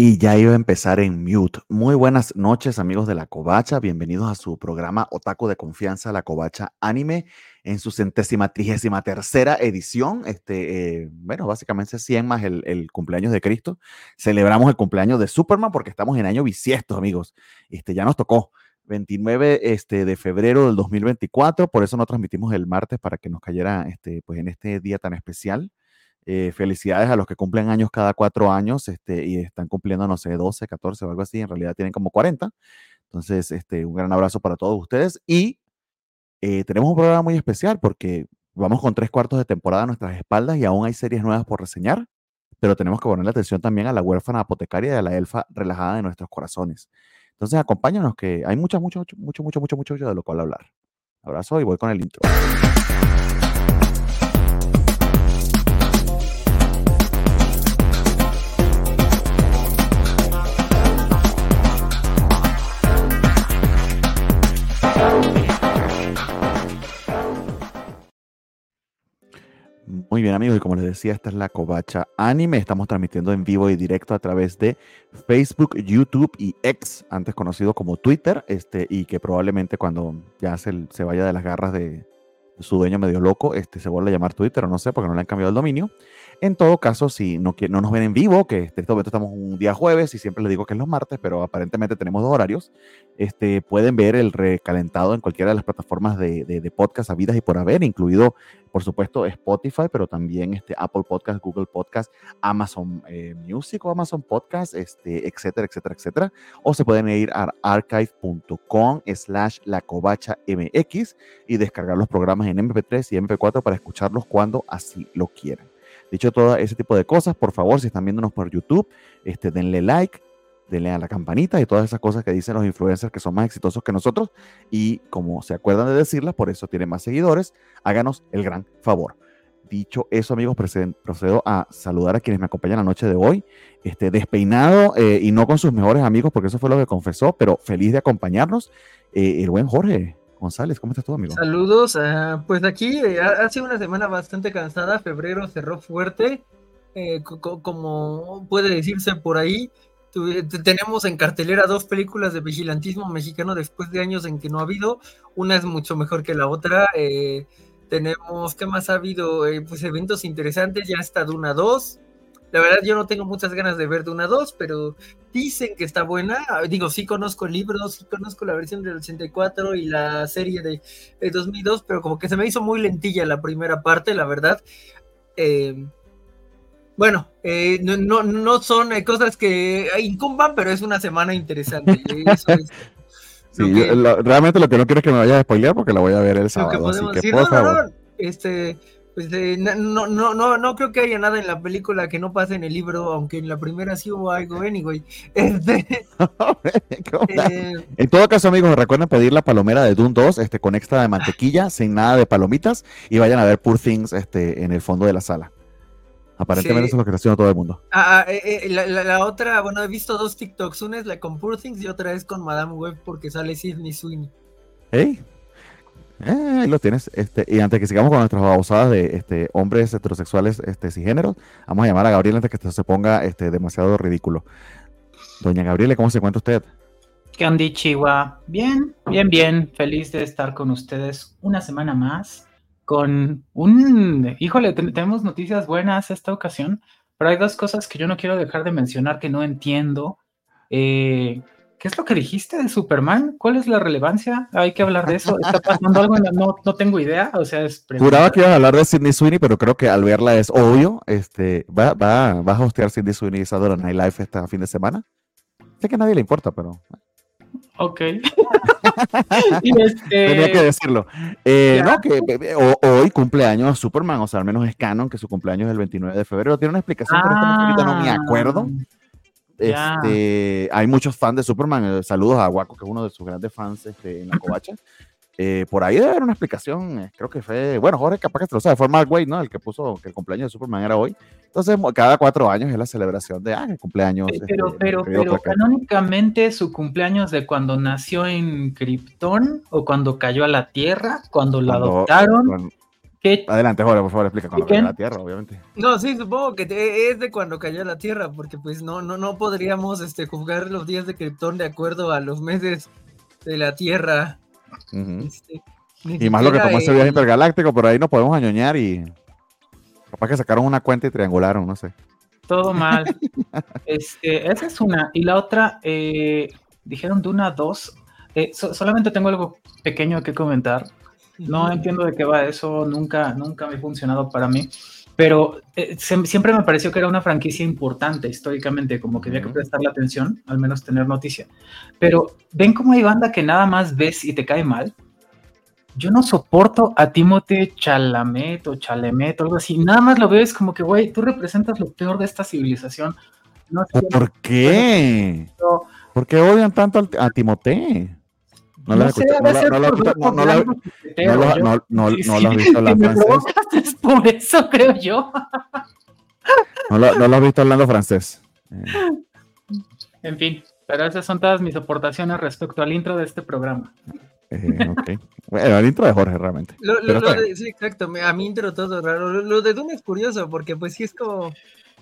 Y ya iba a empezar en mute. Muy buenas noches, amigos de La Covacha. Bienvenidos a su programa Otaku de Confianza, La Covacha Anime, en su centésima trigésima tercera edición. Este, eh, bueno, básicamente 100 más el, cumpleaños de Cristo. Celebramos el cumpleaños de Superman porque estamos en año bisiesto, amigos. Este, ya nos tocó. 29 este, de febrero del 2024, por eso no transmitimos el martes para que nos cayera este, pues en este día tan especial. Eh, felicidades a los que cumplen años cada cuatro años este, y están cumpliendo, no sé, 12, 14 o algo así. En realidad tienen como 40. Entonces, este, un gran abrazo para todos ustedes. Y eh, tenemos un programa muy especial porque vamos con tres cuartos de temporada a nuestras espaldas y aún hay series nuevas por reseñar. Pero tenemos que ponerle atención también a la huérfana apotecaria y a la elfa relajada de nuestros corazones. Entonces, acompáñanos que hay mucho, mucho, mucho, mucho, mucho, mucho de lo cual hablar. Abrazo y voy con el intro. Muy bien amigos, y como les decía, esta es la Covacha Anime. Estamos transmitiendo en vivo y directo a través de Facebook, YouTube y X, antes conocido como Twitter, este, y que probablemente cuando ya se, se vaya de las garras de, su dueño medio loco, este, se vuelve a llamar Twitter, o no sé, porque no le han cambiado el dominio. En todo caso, si no, no nos ven en vivo, que este, este momento estamos un día jueves y siempre les digo que es los martes, pero aparentemente tenemos dos horarios, este, pueden ver el recalentado en cualquiera de las plataformas de, de, podcast habidas y por haber, incluido, por supuesto, Spotify, pero también este, Apple Podcast, Google Podcast, Amazon eh, Music o Amazon Podcast, este, etcétera, etcétera, etcétera. O se pueden ir a archive.com slash la mx y descargar los programas en MP3 y MP4 para escucharlos cuando así lo quieran. Dicho todo ese tipo de cosas, por favor, si están viéndonos por YouTube, este, denle like, denle a la campanita y todas esas cosas que dicen los influencers que son más exitosos que nosotros. Y como se acuerdan de decirlas, por eso tienen más seguidores, háganos el gran favor. Dicho eso, amigos, procedo a saludar a quienes me acompañan la noche de hoy. Este, despeinado eh, y no con sus mejores amigos, porque eso fue lo que confesó, pero feliz de acompañarnos. Eh, el buen Jorge. González, ¿cómo estás tú, amigo? Saludos, uh, pues aquí eh, ha sido una semana bastante cansada, febrero cerró fuerte, eh, como puede decirse por ahí, tenemos en cartelera dos películas de vigilantismo mexicano después de años en que no ha habido, una es mucho mejor que la otra, eh, tenemos, ¿qué más ha habido? Eh, pues eventos interesantes, ya está Duna 2, la verdad, yo no tengo muchas ganas de ver de una 2, pero dicen que está buena. Digo, sí conozco el libro, sí conozco la versión del 84 y la serie de, 2002, pero como que se me hizo muy lentilla la primera parte, la verdad. Eh, bueno, eh, no, no, son eh, cosas que incumban, pero es una semana interesante. realmente lo que no quiero es que me vaya a spoilear porque la voy a ver el sábado. Así que, por favor. este pues eh, no, no, no, no creo que haya nada en la película que no pase en el libro, aunque en la primera sí hubo algo, anyway. Este, eh, en todo caso, amigos, recuerden pedir la palomera de Dune 2 este, con extra de mantequilla, sin nada de palomitas, y vayan a ver Poor Things este, en el fondo de la sala. Aparentemente eso es lo que está haciendo todo el mundo. Ah, ah eh, la, otra, bueno, he visto dos TikToks, una es la con Poor Things y otra es con Madame Web porque sale Sidney Sweeney. ¿Hey? Eh, ahí lo tienes. Este, y antes que sigamos con nuestras babosadas de este, hombres heterosexuales este, cisgéneros, vamos a llamar a Gabriel antes que esto se ponga este, demasiado ridículo. Doña Gabriela, ¿cómo se encuentra usted? ¿Qué onda, Chihuahua? Bien, bien, bien. Feliz de estar con ustedes una semana más. Con un. Híjole, tenemos noticias buenas esta ocasión, pero hay dos cosas que yo no quiero dejar de mencionar que no entiendo. Eh, ¿Qué es lo que dijiste de Superman? ¿Cuál es la relevancia? Hay que hablar de eso. ¿Está pasando algo? No, no tengo idea. O sea, es Juraba que iba a hablar de Sidney Sweeney, pero creo que al verla es obvio. Este, va, va, va a hostear Sidney Sweeney y Saturday Night Live este fin de semana. Sé que a nadie le importa, pero. Ok. este... Tenía que decirlo. Eh, no, que hoy cumpleaños Superman, o sea, al menos es canon que su cumpleaños es el 29 de febrero. Tiene una explicación, pero ahorita no me acuerdo. Ah. Este, hay muchos fans de Superman. Eh, saludos a Guaco, que es uno de sus grandes fans este, en la covacha. Eh, por ahí debe haber una explicación. Eh, creo que fue, bueno, Jorge, capaz que te lo sabe, fue Mark Wade, ¿no? El que puso que el cumpleaños de Superman era hoy. Entonces, cada cuatro años es la celebración de, ah, el cumpleaños. Pero, este, pero, pero, canónicamente su cumpleaños de cuando nació en Krypton o cuando cayó a la Tierra, cuando, la adoptaron. Adelante, Jorge, por favor, explica cuando cayó la Tierra, obviamente. No, sí, supongo que es de cuando cayó la Tierra, porque pues no, no, no podríamos este, juzgar los días de Krypton de acuerdo a los meses de la Tierra. Este, y más lo que tomó ese viaje intergaláctico, por ahí nos podemos añoñar y capaz que sacaron una cuenta y triangularon, no sé. Todo mal. este, esa es una. Y la otra, eh, dijeron Duna 2. Eh, solamente tengo algo pequeño que comentar. No entiendo de qué va eso, nunca, nunca me ha funcionado para mí. Pero eh, siempre me pareció que era una franquicia importante históricamente, como que había que prestarle atención, al menos tener noticia. Pero ven cómo hay banda que nada más ves y te cae mal. Yo no soporto a Timote Chalamet o Chalemet o algo así. Nada más lo ves como que, güey, tú representas lo peor de esta civilización. No ¿Por qué? ¿Por qué odian tanto a Timote? No, lo has visto hablando francés. Por eso creo yo. No lo, has visto hablando francés. En fin, pero esas son todas mis aportaciones respecto al intro de este programa. Eh, bueno, el intro de Jorge realmente. sí, exacto. A mí intro todo raro. Lo, de Dune es curioso porque pues sí es como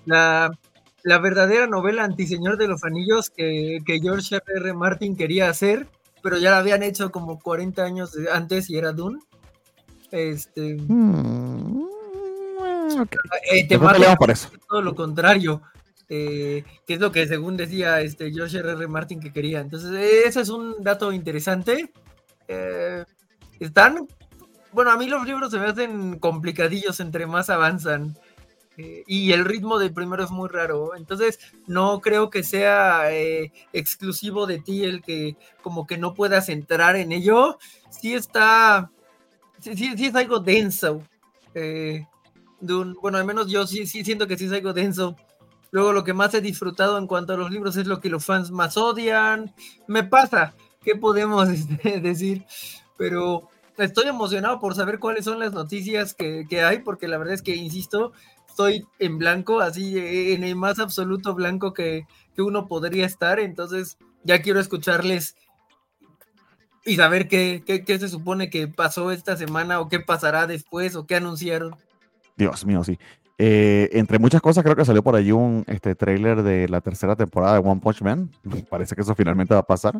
la, la verdadera novela antiseñor de los anillos que, que George R. R. Martin quería hacer pero ya la habían hecho como 40 años antes y era Dune. Este. Hmm, eh, te por eso. Todo lo contrario. Eh, que es lo que según decía este Josh R. R. Martin que quería. Entonces, ese es un dato interesante. Eh, están. Bueno, a mí los libros se me hacen complicadillos entre más avanzan. Eh, y el ritmo del primero es muy raro. Entonces, no creo que sea eh, exclusivo de ti el que como que no puedas entrar en ello. Sí está, sí, sí, es algo denso. Eh, bueno, al menos yo sí, sí siento que sí es algo denso. Luego lo que más he disfrutado en cuanto a los libros es lo que los fans más odian. Me pasa, ¿qué podemos este, decir? Pero estoy emocionado por saber cuáles son las noticias que, que hay, porque la verdad es que, insisto, estoy en blanco, así en el más absoluto blanco que, uno podría estar. Entonces, ya quiero escucharles y saber qué, qué, se supone que pasó esta semana o qué pasará después o qué anunciaron. Dios mío, sí. Eh, entre muchas cosas, creo que salió por ahí un este, trailer de la tercera temporada de One Punch Man. Parece que eso finalmente va a pasar.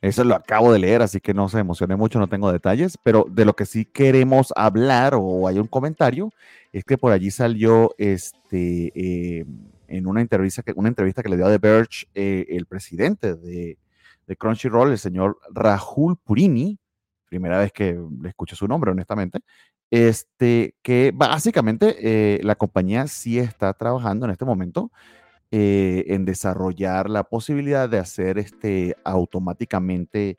Eso lo acabo de leer, así que no se emocione mucho, no tengo detalles, pero de lo que sí queremos hablar o hay un comentario es que por allí salió este, eh, en una entrevista, que, una entrevista que le dio a The Verge eh, el presidente de, de, Crunchyroll, el señor Rahul Purini, primera vez que le escucho su nombre, honestamente, este, que básicamente eh, la compañía sí está trabajando en este momento eh, en desarrollar la posibilidad de hacer este, automáticamente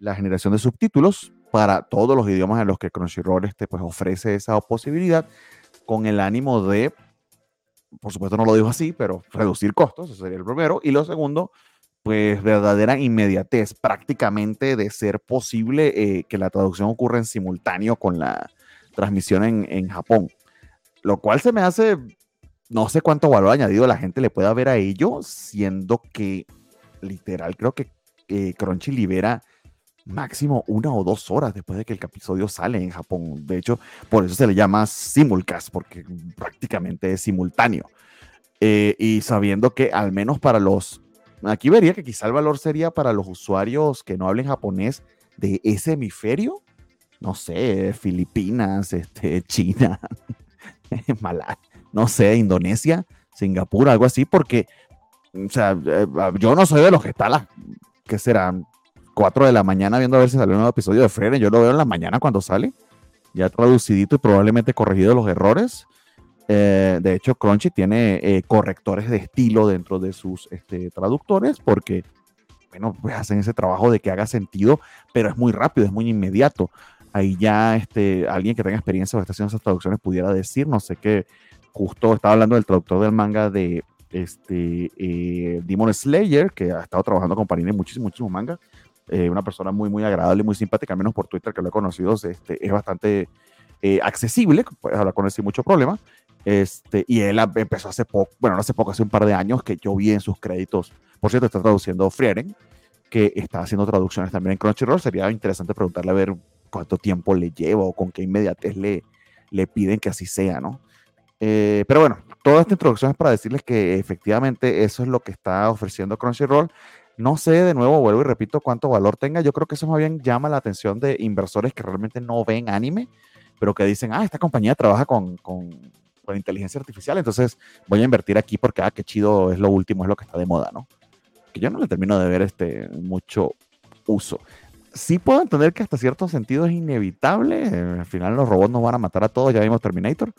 la generación de subtítulos para todos los idiomas en los que Crunchyroll este, pues, ofrece esa posibilidad con el ánimo de, por supuesto no lo digo así, pero reducir costos, eso sería el primero. Y lo segundo, pues verdadera inmediatez, prácticamente de ser posible eh, que la traducción ocurra en simultáneo con la transmisión en, en Japón. Lo cual se me hace no sé cuánto valor añadido la gente le pueda ver a ello, siendo que literal creo que eh, Crunchy libera máximo una o dos horas después de que el episodio sale en Japón. De hecho, por eso se le llama simulcast, porque prácticamente es simultáneo. Eh, y sabiendo que al menos para los, aquí vería que quizá el valor sería para los usuarios que no hablen japonés de ese hemisferio, no sé, Filipinas, este, China, Malasia no sé, Indonesia, Singapur, algo así, porque, o sea, eh, yo no soy de los que está a las, ¿qué será? 4 de la mañana viendo a ver si sale un nuevo episodio de Freire, yo lo veo en la mañana cuando sale, ya traducidito y probablemente corregido los errores. Eh, de hecho, Crunchy tiene eh, correctores de estilo dentro de sus este, traductores porque, bueno, pues hacen ese trabajo de que haga sentido, pero es muy rápido, es muy inmediato. Ahí ya este, alguien que tenga experiencia o esté haciendo esas traducciones pudiera decir, no sé qué, justo estaba hablando del traductor del manga de este, eh, Demon Slayer, que ha estado trabajando con Panini en muchísimo, muchísimo manga. Eh, una persona muy, muy agradable, muy simpática, al menos por Twitter que lo he conocido, este, es bastante eh, accesible, puedes hablar con él sin mucho problema. Este, y él empezó hace poco, bueno, no hace poco, hace un par de años que yo vi en sus créditos, por cierto, está traduciendo Frieren, que está haciendo traducciones también en Crunchyroll. Sería interesante preguntarle a ver cuánto tiempo le lleva o con qué inmediatez le, le piden que así sea, ¿no? Eh, pero bueno, toda esta introducción es para decirles que efectivamente eso es lo que está ofreciendo Crunchyroll. No sé, de nuevo, vuelvo y repito, cuánto valor tenga. Yo creo que eso más bien llama la atención de inversores que realmente no ven anime, pero que dicen, ah, esta compañía trabaja con, con, con inteligencia artificial, entonces voy a invertir aquí porque, ah, qué chido, es lo último, es lo que está de moda, ¿no? Que yo no le termino de ver este mucho uso. Sí puedo entender que hasta cierto sentido es inevitable. Al final los robots nos van a matar a todos, ya vimos Terminator.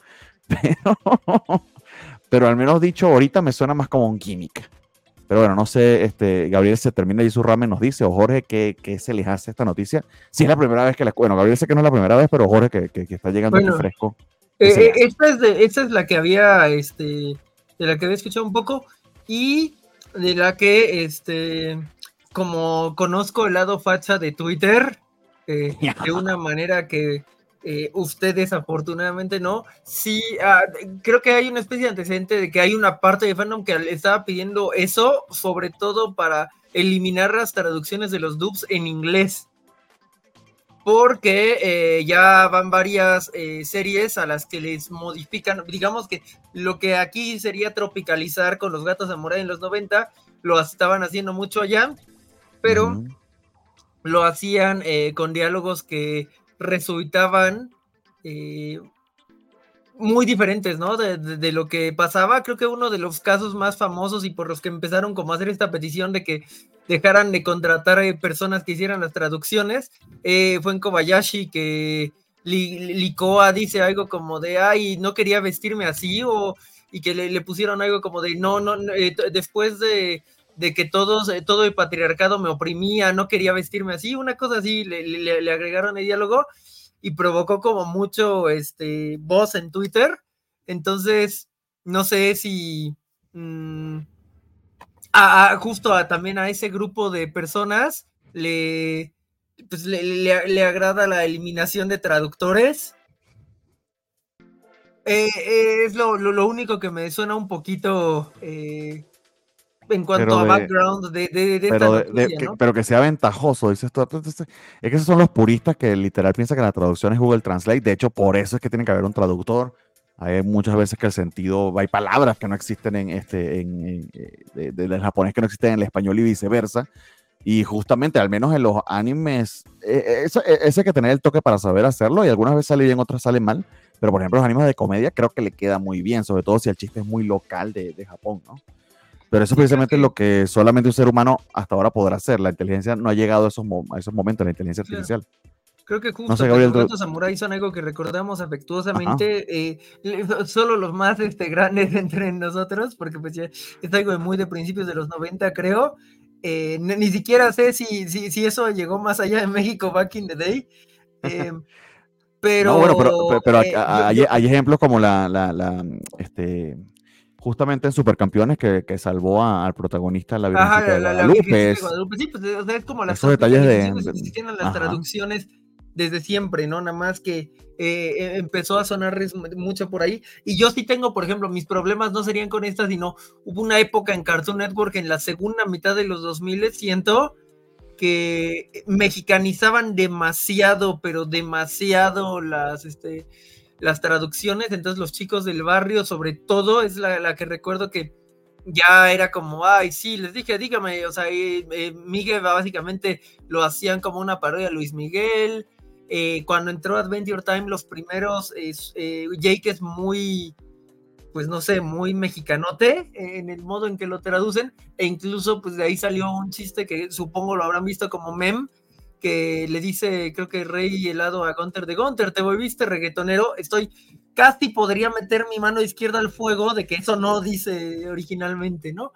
Pero, pero al menos dicho, ahorita me suena más como un química. Pero bueno, no sé, este, Gabriel se termina y su ramen nos dice, o Jorge, ¿qué, ¿qué, se les hace esta noticia? Si es la primera vez que la... Bueno, Gabriel sé que no es la primera vez, pero Jorge que, que, que está llegando bueno, aquí fresco. Eh, esta, es de, esta es la que había, este, de la que había escuchado un poco y de la que, este, como conozco el lado facha de Twitter, eh, de una manera que eh, ustedes afortunadamente no, sí, uh, creo que hay una especie de antecedente de que hay una parte de fandom que le estaba pidiendo eso, sobre todo para eliminar las traducciones de los dubs en inglés. Porque eh, ya van varias eh, series a las que les modifican, digamos que lo que aquí sería tropicalizar con los gatos samurai en los 90, lo estaban haciendo mucho allá, pero lo hacían con diálogos que resultaban eh, muy diferentes, ¿no? De, lo que pasaba. Creo que uno de los casos más famosos y por los que empezaron como a hacer esta petición de que dejaran de contratar a personas que hicieran las traducciones eh, fue en Kobayashi que Likoa dice algo como de, ay, no quería vestirme así o y que le, le pusieron algo como de, no, no, eh, después de, de que todos, eh, todo el patriarcado me oprimía, no quería vestirme así, una cosa así, le, le, agregaron el diálogo y provocó como mucho este, voz en Twitter. Entonces, no sé si mmm, a, justo a, también a ese grupo de personas le, pues le, le, agrada la eliminación de traductores. Eh, eh, es lo, lo, único que me suena un poquito en cuanto pero a de, background de, de, de pero, noticia, que, ¿no? pero, que, sea ventajoso, dices tú. Es que esos son los puristas que literal piensan que la traducción es Google Translate. De hecho, por eso es que tiene que haber un traductor. Hay muchas veces que el sentido, hay palabras que no existen en este, en, en de, del japonés que no existen en el español y viceversa. Y justamente, al menos en los animes, eh, eso, eso hay que tener el toque para saber hacerlo. Y algunas veces sale bien, otras salen mal. Pero por ejemplo, los animes de comedia creo que le queda muy bien, sobre todo si el chiste es muy local de, de Japón, ¿no? Pero eso es precisamente lo que solamente un ser humano hasta ahora podrá hacer. La inteligencia no ha llegado a esos, a esos momentos, la inteligencia artificial. Creo que justo no sé, Gabriel, los samuráis son algo que recordamos afectuosamente, eh, solo los más este, grandes entre nosotros, porque pues ya es algo muy de principios de los 90, creo. Eh, ni, ni, siquiera sé si, si, si, eso llegó más allá de México back in the day. Eh, pero, no, bueno, pero, pero, pero hay, yo, hay, ejemplos como la, la, la este, justamente en Supercampeones que, que salvó a, al protagonista la Ajá, la, de Guadalupe. La, Guadalupe. Sí, pues, o sea, es como las Esos detalles de, de las ajá. traducciones desde siempre, ¿no? Nada más que eh, empezó a sonar mucho por ahí. Y yo sí tengo, por ejemplo, mis problemas no serían con esta, sino hubo una época en Cartoon Network en la segunda mitad de los 2000, siento que mexicanizaban demasiado, pero demasiado las, este, las traducciones, entonces los chicos del barrio, sobre todo, es la, que recuerdo que ya era como, ay, sí, les dije, dígame, o sea, eh, eh, Miguel básicamente lo hacían como una parodia Luis Miguel. Eh, cuando entró Adventure Time, los primeros, Jake es muy, pues no sé, muy mexicanote en el modo en que lo traducen, e incluso pues de ahí salió un chiste que supongo lo habrán visto como meme, que le dice, creo que Rey helado a Gunter de Gunter, te volviste reggaetonero, estoy casi podría meter mi mano izquierda al fuego de que eso no dice originalmente, ¿no?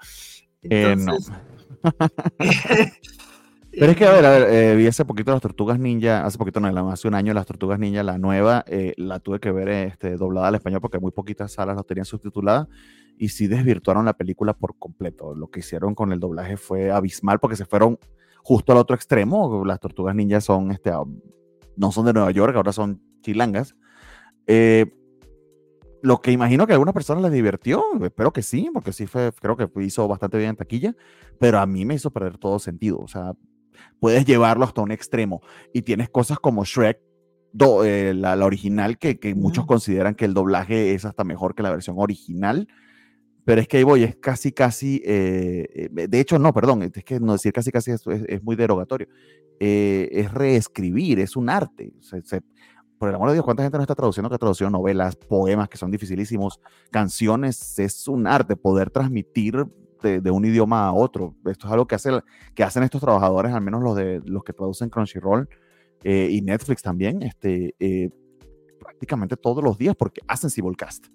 Entonces, eh, no. Pero es que, a ver, a ver, eh, vi hace poquito las Tortugas Ninja, hace poquito, no, hace un año las Tortugas Ninja, la nueva, eh, la tuve que ver este, doblada al español porque muy poquitas salas lo tenían subtitulada y sí desvirtuaron la película por completo. Lo que hicieron con el doblaje fue abismal porque se fueron justo al otro extremo. Las tortugas ninjas son, este, no son de Nueva York, ahora son chilangas. Eh, lo que imagino que a algunas personas les divirtió, espero que sí, porque sí fue, creo que hizo bastante bien en taquilla, pero a mí me hizo perder todo sentido. O sea, puedes llevarlo hasta un extremo y tienes cosas como Shrek eh, la, original, que, muchos consideran que el doblaje es hasta mejor que la versión original. Pero es que ahí voy, es casi, casi, eh, de hecho, no, perdón, es que no decir casi, casi es, es, muy derogatorio. es reescribir, es un arte. por el amor de Dios, ¿cuánta gente no está traduciendo que ha traducido novelas, poemas que son dificilísimos, canciones? Es un arte poder transmitir de, un idioma a otro. Esto es algo que, hace, que hacen estos trabajadores, al menos los, de, los que traducen Crunchyroll eh, y Netflix también, este, eh, prácticamente todos los días porque hacen Cibulcast.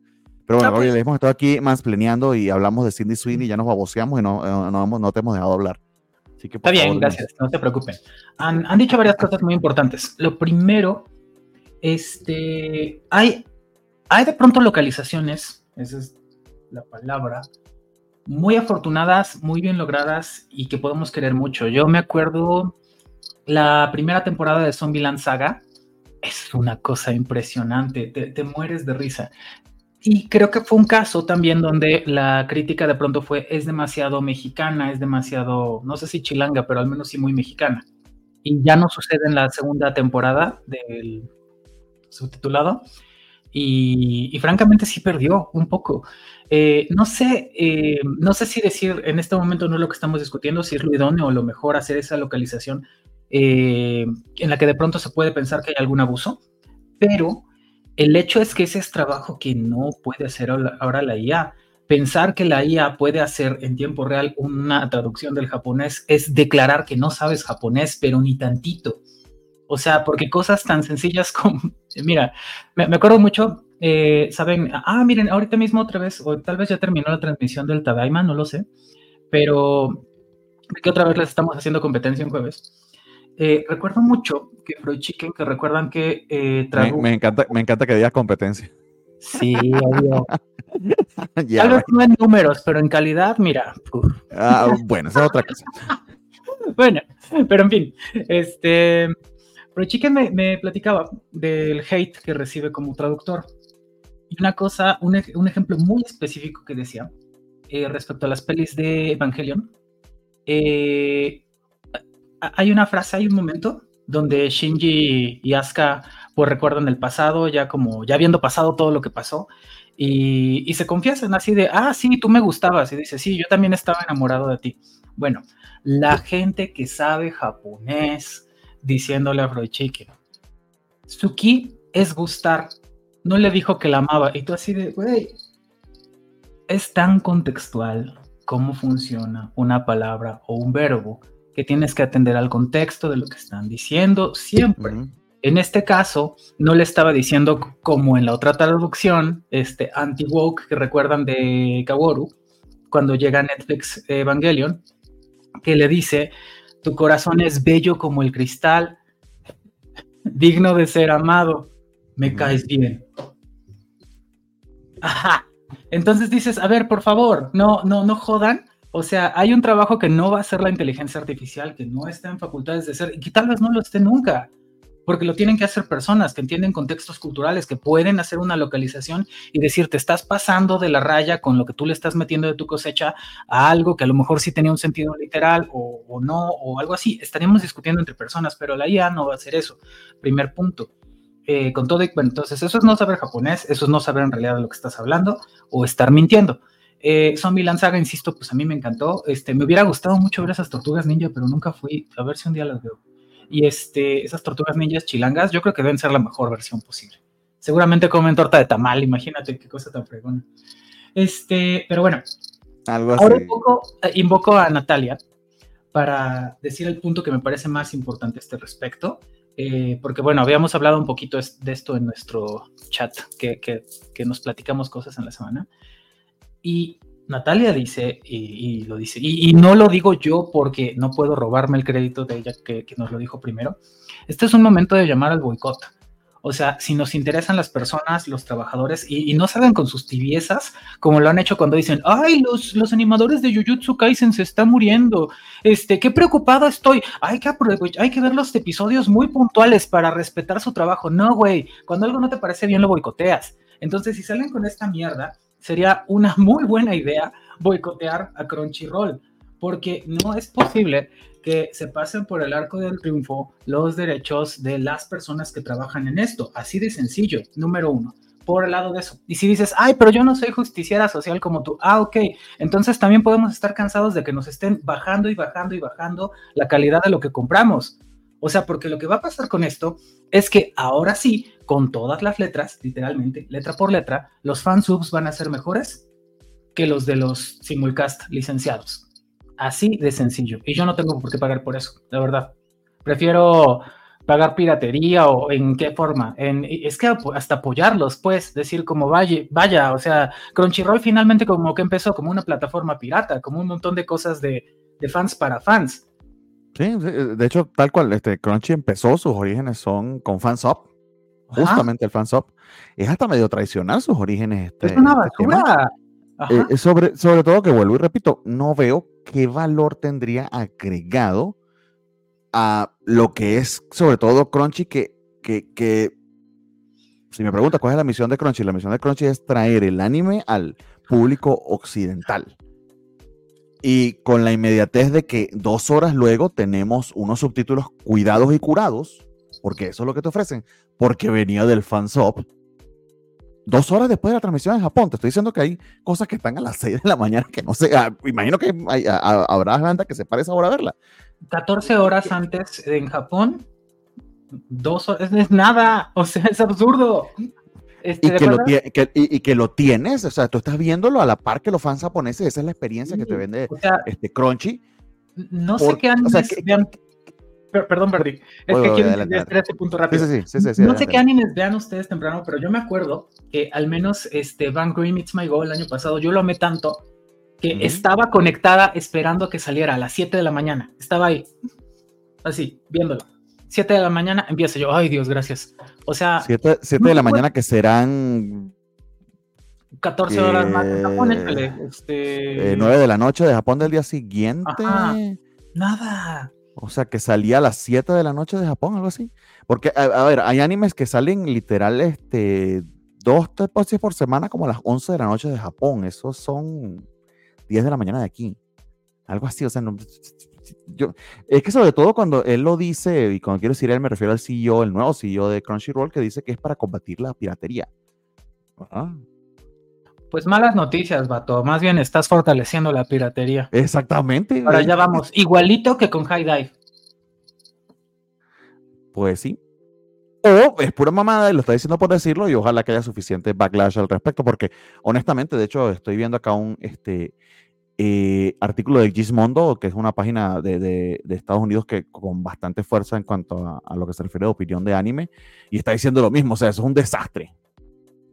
Pero bueno, okay. hemos estado aquí más pleneando y hablamos de Cindy Sweeney, ya nos baboseamos y no, eh, no, no, te hemos dejado hablar. Así que, Está bien, gracias, no se preocupen. Han, han, dicho varias cosas muy importantes. Lo primero, este, hay, hay de pronto localizaciones, esa es la palabra, muy afortunadas, muy bien logradas y que podemos querer mucho. Yo me acuerdo la primera temporada de Zombieland Saga, es una cosa impresionante, te, mueres de risa. Y creo que fue un caso también donde la crítica de pronto fue, es demasiado mexicana, es demasiado, no sé si chilanga, pero al menos sí muy mexicana. Y ya no sucede en la segunda temporada del subtitulado. Y, francamente sí perdió un poco. Eh, no sé, eh, no sé si decir en este momento no es lo que estamos discutiendo, si es lo idóneo o lo mejor hacer esa localización eh, en la que de pronto se puede pensar que hay algún abuso, pero el hecho es que ese es trabajo que no puede hacer ahora la IA. Pensar que la IA puede hacer en tiempo real una traducción del japonés es declarar que no sabes japonés, pero ni tantito. O sea, porque cosas tan sencillas como, mira, me, acuerdo mucho, eh, saben, ah, miren, ahorita mismo otra vez, o tal vez ya terminó la transmisión del Tadaima, no lo sé, pero que otra vez les estamos haciendo competencia en jueves. Eh, recuerdo mucho que Freud Chicken, que recuerdan que eh, me, encanta, me encanta que digas competencia. Sí, obvio. Tal vez no en números, pero en calidad, mira. Ah, bueno, esa es otra cosa. bueno, pero en fin, este, pero Chicken me, platicaba del hate que recibe como traductor. Y una cosa, un, ejemplo muy específico que decía eh, respecto a las pelis de Evangelion. Eh, hay una frase, hay un momento donde Shinji y Asuka pues recuerdan el pasado, ya como ya habiendo pasado todo lo que pasó, y, se confiesan así de, ah, sí, tú me gustabas, y dice, sí, yo también estaba enamorado de ti. Bueno, la gente que sabe japonés, diciéndole a Freud Chicken, Suki es gustar. No le dijo que la amaba. Y tú así de, güey, es tan contextual cómo funciona una palabra o un verbo que tienes que atender al contexto de lo que están diciendo siempre. En este caso, no le estaba diciendo como en la otra traducción, este anti-woke que recuerdan de Kaworu, cuando llega Netflix Evangelion, que le dice, tu corazón es bello como el cristal, digno de ser amado. Me caes bien. Ajá. Entonces dices, a ver, por favor, no, no, no jodan. O sea, hay un trabajo que no va a hacer la inteligencia artificial, que no está en facultades de ser, y que tal vez no lo esté nunca porque lo tienen que hacer personas que entienden contextos culturales, que pueden hacer una localización y decir, te estás pasando de la raya con lo que tú le estás metiendo de tu cosecha a algo que a lo mejor sí tenía un sentido literal o, no, o algo así. Estaríamos discutiendo entre personas, pero la IA no va a hacer eso. Primer punto. Eh, con todo, bueno, entonces eso es no saber japonés, eso es no saber en realidad de lo que estás hablando o estar mintiendo. Eh, Zombie Lanzaga, insisto, pues a mí me encantó. Este, me hubiera gustado mucho ver esas tortugas ninja, pero nunca fui. A ver si un día las veo. Y este, esas tortugas ninjas chilangas, yo creo que deben ser la mejor versión posible. Seguramente comen torta de tamal, imagínate qué cosa tan fregona. Este, pero bueno. Algo así. Ahora eh, invoco a Natalia para decir el punto que me parece más importante a este respecto. Eh, porque bueno, habíamos hablado un poquito de esto en nuestro chat, que, que, que nos platicamos cosas en la semana. Y Natalia dice, y, lo dice, y, no lo digo yo porque no puedo robarme el crédito de ella que, nos lo dijo primero. Este es un momento de llamar al boicot. O sea, si nos interesan las personas, los trabajadores, y, no salgan con sus tibiezas, como lo han hecho cuando dicen, ay, los, los animadores de Jujutsu Kaisen se están muriendo, este, qué preocupado estoy, hay que, hay que ver los episodios muy puntuales para respetar su trabajo. No, güey, cuando algo no te parece bien lo boicoteas. Entonces, si salen con esta mierda, sería una muy buena idea boicotear a Crunchyroll, porque no es posible que se pasen por el arco del triunfo los derechos de las personas que trabajan en esto. Así de sencillo, número uno por el lado de eso. Y si dices, ay, pero yo no soy justiciera social como tú, ah, ok, entonces también podemos estar cansados de que nos estén bajando y bajando y bajando la calidad de lo que compramos. O sea, porque lo que va a pasar con esto es que ahora sí, con todas las letras, literalmente, letra por letra, los fansubs van a ser mejores que los de los simulcast licenciados. Así de sencillo. Y yo no tengo por qué pagar por eso, la verdad. Prefiero pagar piratería o en qué forma. En, es que hasta apoyarlos, pues, decir como vaya, vaya, o sea, Crunchyroll finalmente como que empezó como una plataforma pirata, como un montón de cosas de, fans para fans. Sí, de hecho, tal cual, este Crunchy empezó, sus orígenes son con Fansop, justamente el Fansop. Es hasta medio tradicional sus orígenes. Este, es una este basura. Eh, sobre, sobre todo que vuelvo y repito, no veo qué valor tendría agregado a lo que es sobre todo Crunchy, que, que, que si me pregunta cuál es la misión de Crunchy, la misión de Crunchy es traer el anime al público occidental. Y con la inmediatez de que dos horas luego tenemos unos subtítulos cuidados y curados, porque eso es lo que te ofrecen, porque venía del fansop. Dos horas después de la transmisión en Japón, te estoy diciendo que hay cosas que están a las 6 de la mañana que no sé, ah, imagino que habrá gente que se pare esa hora a verla. 14 horas antes en Japón, dos horas, es nada, o sea, es absurdo. Este, y, que lo, y, que lo, tienes, o sea, tú estás viéndolo a la par que los fans japoneses, esa es la experiencia que te vende este Crunchy. No sé qué animes vean, perdón, perdí, es que quiero entender este punto rápido. Sí, sí, no sé qué animes vean ustedes temprano, pero yo me acuerdo que al menos este Van Grimm It's My Goal el año pasado, yo lo amé tanto que estaba conectada esperando a que saliera a las 7 de la mañana. Estaba ahí, así, viéndolo. 7 de la mañana empieza yo, ay Dios, gracias. O sea... 7, de la mañana que serán... 14 horas más en Japón, este... 9 eh, de la noche de Japón del día siguiente. Nada. O sea, que salía a las 7 de la noche de Japón, algo así. Porque, a, ver, hay animes que salen literal, este, dos, tres por semana, como a las 11 de la noche de Japón. Esos son 10 de la mañana de aquí. Algo así, o sea, no, yo, es que sobre todo cuando él lo dice, y cuando quiero decir él, me refiero al CEO, el nuevo CEO de Crunchyroll, que dice que es para combatir la piratería. Pues malas noticias, vato. Más bien estás fortaleciendo la piratería. Exactamente. Ahora ya vamos, igualito que con High Dive. Pues sí. O es pura mamada y lo está diciendo por decirlo y ojalá que haya suficiente backlash al respecto porque honestamente, de hecho, estoy viendo acá un, este, eh, artículo de Gizmondo, que es una página de, de, Estados Unidos que con bastante fuerza en cuanto a, lo que se refiere a opinión de anime, y está diciendo lo mismo, o sea, eso es un desastre.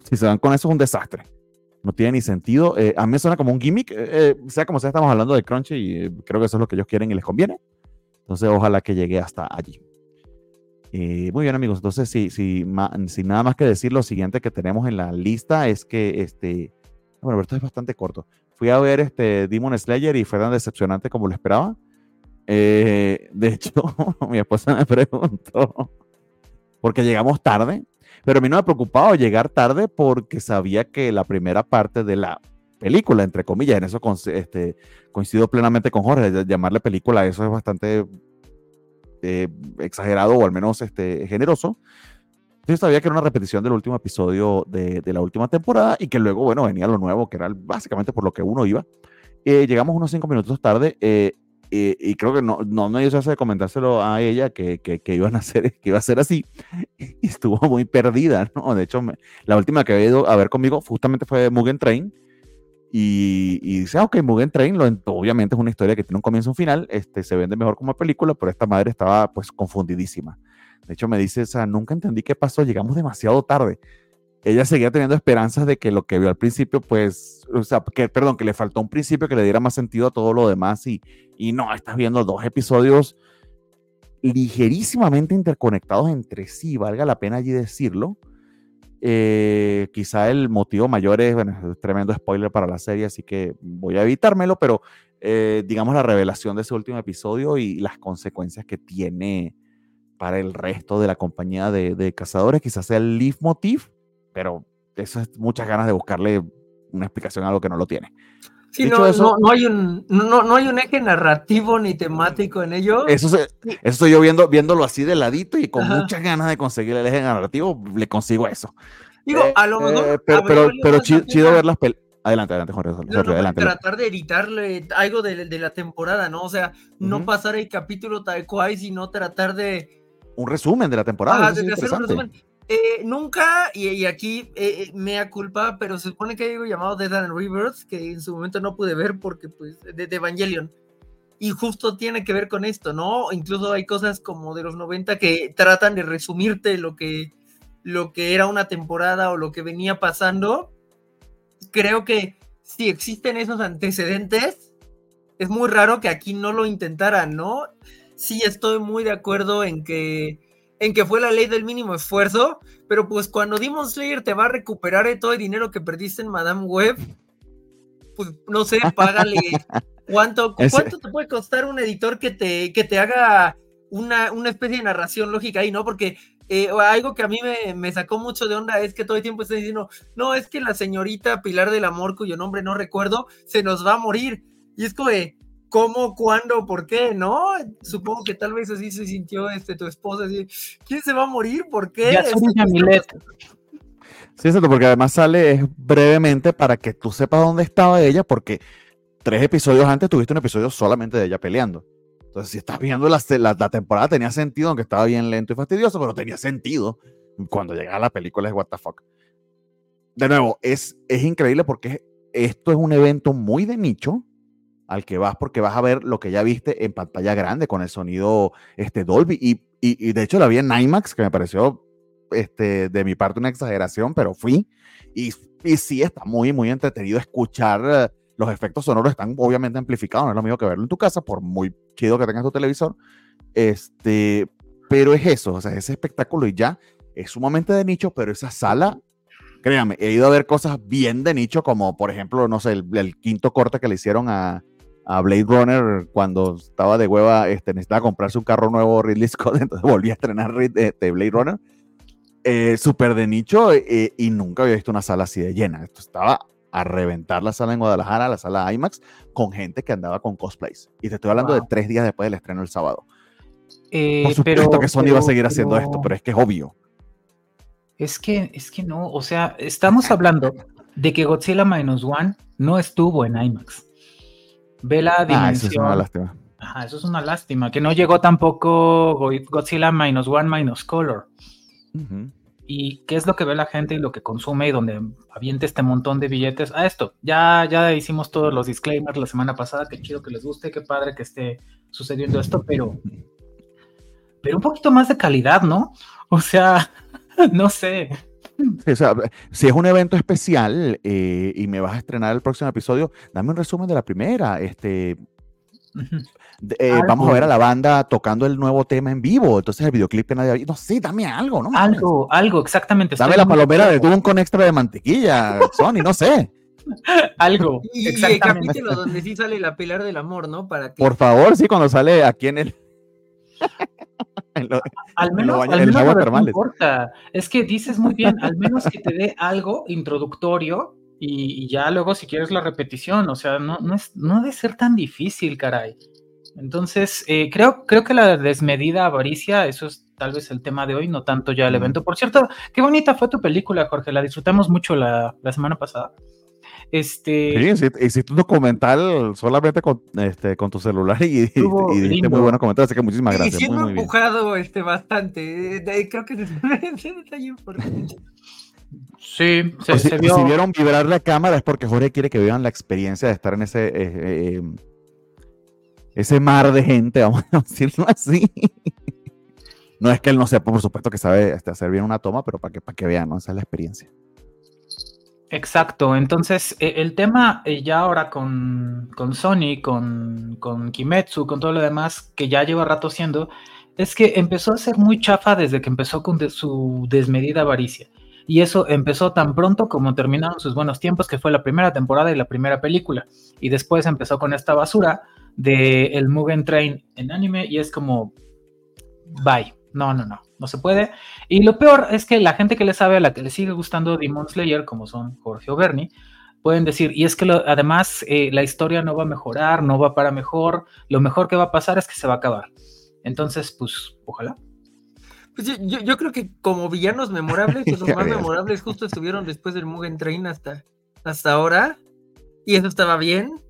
Si se van con eso, es un desastre. No tiene ni sentido. Eh, a mí me suena como un gimmick, eh, sea como sea, estamos hablando de Crunchy y creo que eso es lo que ellos quieren y les conviene. Entonces, ojalá que llegue hasta allí. muy bien, amigos. Entonces, si, si, sin nada más que decir, lo siguiente que tenemos en la lista es que este. Bueno, pero esto es bastante corto. Fui a ver este Demon Slayer y fue tan decepcionante como lo esperaba. Eh, de hecho, mi esposa me preguntó, porque llegamos tarde, pero a mí no me preocupaba llegar tarde porque sabía que la primera parte de la película, entre comillas, en eso este, coincido plenamente con Jorge, llamarle película, eso es bastante eh, exagerado o al menos este, generoso. Yo sabía que era una repetición del último episodio de, de, la última temporada y que luego, bueno, venía lo nuevo, que era básicamente por lo que uno iba. Eh, llegamos unos cinco minutos tarde eh, y creo que no, no me dio de comentárselo a ella que, que, que, iban a hacer, que iba a ser así y estuvo muy perdida, ¿no? De hecho, la última que había ido a ver conmigo justamente fue Mugen Train y, y dice, ah, ok, Mugen Train, lo, obviamente es una historia que tiene un comienzo y un final, este, se vende mejor como película, pero esta madre estaba pues confundidísima. De hecho, me dice, o sea, nunca entendí qué pasó, llegamos demasiado tarde. Ella seguía teniendo esperanzas de que lo que vio al principio, pues, o sea, que, perdón, que le faltó un principio que le diera más sentido a todo lo demás y, y no, estás viendo dos episodios ligerísimamente interconectados entre sí, valga la pena allí decirlo. Eh, quizá el motivo mayor es, bueno, es tremendo spoiler para la serie, así que voy a evitármelo, pero eh, digamos la revelación de ese último episodio y las consecuencias que tiene para el resto de la compañía de, cazadores. Quizás sea el Leaf Motif, pero eso es muchas ganas de buscarle una explicación a algo que no lo tiene. Sí, no, eso- no, no hay un, no, no hay un eje narrativo ni temático en ello. Eso, se- eso estoy yo viendo, viéndolo así de ladito y con Ajá. muchas ganas de conseguir el eje narrativo, le consigo eso. Digo, Eh, a lo mejor. eh, pero, pero, pero chido pena- ver las pel- Adelante, adelante, Jorge. Jorge, no, adelante. tratar de editarle algo de, de la temporada, ¿no? O sea, no Ujú. pasar el capítulo tal cual, sino tratar de, Un resumen de la temporada. Eso de- hacer un resumen. Eh, nunca, y, aquí eh, eh, mea culpa, pero se supone que hay algo llamado Dead and Rebirth, que en su momento no pude ver porque, pues, de, de Evangelion. Y justo tiene que ver con esto, ¿no? Incluso hay cosas como de los 90 que tratan de resumirte lo que, lo que era una temporada o lo que venía pasando. Creo que si existen esos antecedentes, es muy raro que aquí no lo intentaran, ¿no? Sí estoy muy de acuerdo en que en que fue la ley del mínimo esfuerzo, pero pues cuando Demon Slayer te va a recuperar todo el dinero que perdiste en Madame Web, pues no sé, págale cuánto, cuánto te puede costar un editor que te, que te haga una, una especie de narración lógica ahí, ¿no? Porque eh, algo que a mí me, me sacó mucho de onda es que todo el tiempo están diciendo, no, es que la señorita Pilar del Amor, cuyo nombre no recuerdo, se nos va a morir. Y es como de, ¿cómo, cuándo, por qué? ¿No? Supongo que tal vez así se sintió este, tu esposa, así, ¿quién se va a morir? ¿Por qué? Yamilet. Sí, exacto, porque además sale es brevemente para que tú sepas dónde estaba ella, porque tres episodios antes tuviste un episodio solamente de ella peleando. Entonces, si estás viendo la, la- la temporada, tenía sentido, aunque estaba bien lento y fastidioso, pero tenía sentido cuando llegaba la película, es what the fuck. De nuevo, es, es increíble porque esto es un evento muy de nicho al que vas porque vas a ver lo que ya viste en pantalla grande con el sonido este, Dolby. Y, y, de hecho la vi en IMAX, que me pareció este, de mi parte una exageración, pero fui. Y, y sí, está muy, muy entretenido escuchar. eh, los efectos sonoros están obviamente amplificados, no es lo mismo que verlo en tu casa, por muy chido que tengas tu televisor. Este, pero es eso, o sea, ese espectáculo y ya es sumamente de nicho, pero esa sala, créame, he ido a ver cosas bien de nicho, como por ejemplo, no sé, el, el quinto corte que le hicieron a, a Blade Runner cuando estaba de hueva, este, necesitaba comprarse un carro nuevo Ridley Scott, entonces volví a estrenar este, Blade Runner. Eh, Súper de nicho eh, y nunca había visto una sala así de llena. Esto estaba a reventar la sala en Guadalajara, la sala IMAX, con gente que andaba con cosplays. Y te estoy hablando de tres días después del estreno el sábado. Eh, Por supuesto pero- que Sony va a pero- seguir haciendo esto, pero- pero es que es obvio. Es que, es que no, o sea, estamos hablando de que Godzilla Minus One no estuvo en IMAX. Ve la Ah, eso dimensión. es una lástima. Ajá, eso es una lástima. Que no llegó tampoco Go- Godzilla Minus One Minus Color. ¿Y qué es lo que ve la gente y lo que consume y donde avienta este montón de billetes? A esto, ya, ya hicimos todos los disclaimers la semana pasada, qué chido que les guste, qué padre que esté sucediendo esto, pero, pero un poquito más de calidad, ¿no? O sea, no sé. O sea, si es un evento especial eh, y me vas a estrenar el próximo episodio, dame un resumen de la primera. Este, eh, vamos a ver a la banda tocando el nuevo tema en vivo. Entonces el videoclip que nadie ha visto. No, sí, dame algo, ¿no? Algo, algo, exactamente. Dame la palomera de. Dune con extra de mantequilla, Sony, no sé. Algo, Y, el exactamente. capítulo donde sí sale la pilar del amor, ¿no? Para que Por favor, sí, cuando sale aquí en el. en lo- Al en menos, al menos no importa. Es que dices muy bien, al menos que te dé algo introductorio y, y ya luego si quieres la repetición, o sea, no, no, es, no debe ser tan difícil, caray. Entonces, eh, creo, creo que la desmedida avaricia, eso es tal vez el tema de hoy, no tanto ya el evento. Por cierto, qué bonita fue tu película, Jorge, la disfrutamos mucho la, la semana pasada. Este, Sí, hiciste, hiciste un documental solamente con, este, con tu celular y, y, y muy buenos comentarios, así que muchísimas y gracias. siendo Muy, muy bien. empujado este, bastante. eh, de- Creo que ese es un detalle importante. sí, se, si, se vio. si vieron vibrar la cámara es porque Jorge quiere que vean la experiencia de estar en ese, eh, eh, ese mar de gente, vamos a decirlo así. No es que él no sepa, por supuesto que sabe este, hacer bien una toma, pero para que, para que vean, ¿no? Esa es la experiencia. Exacto, entonces eh, el tema eh, ya ahora con, con Sony, con, con Kimetsu, con todo lo demás que ya lleva rato siendo, es que empezó a ser muy chafa desde que empezó con su desmedida avaricia. Y eso empezó tan pronto como terminaron sus buenos tiempos, que fue la primera temporada y la primera película. Y después empezó con esta basura de el Mugen Train en anime y es como, bye, no, no, no, no se puede. Y lo peor es que la gente que le sabe, a la que le sigue gustando Demon Slayer, como son Jorge o Bernie, pueden decir, y es que además eh, la historia no va a mejorar, no va para mejor, lo mejor que va a pasar es que se va a acabar. Entonces, pues, ojalá. Pues yo, creo que como villanos memorables, pues, los más memorables justo estuvieron después del Mugen Train hasta, hasta ahora. Y eso estaba bien.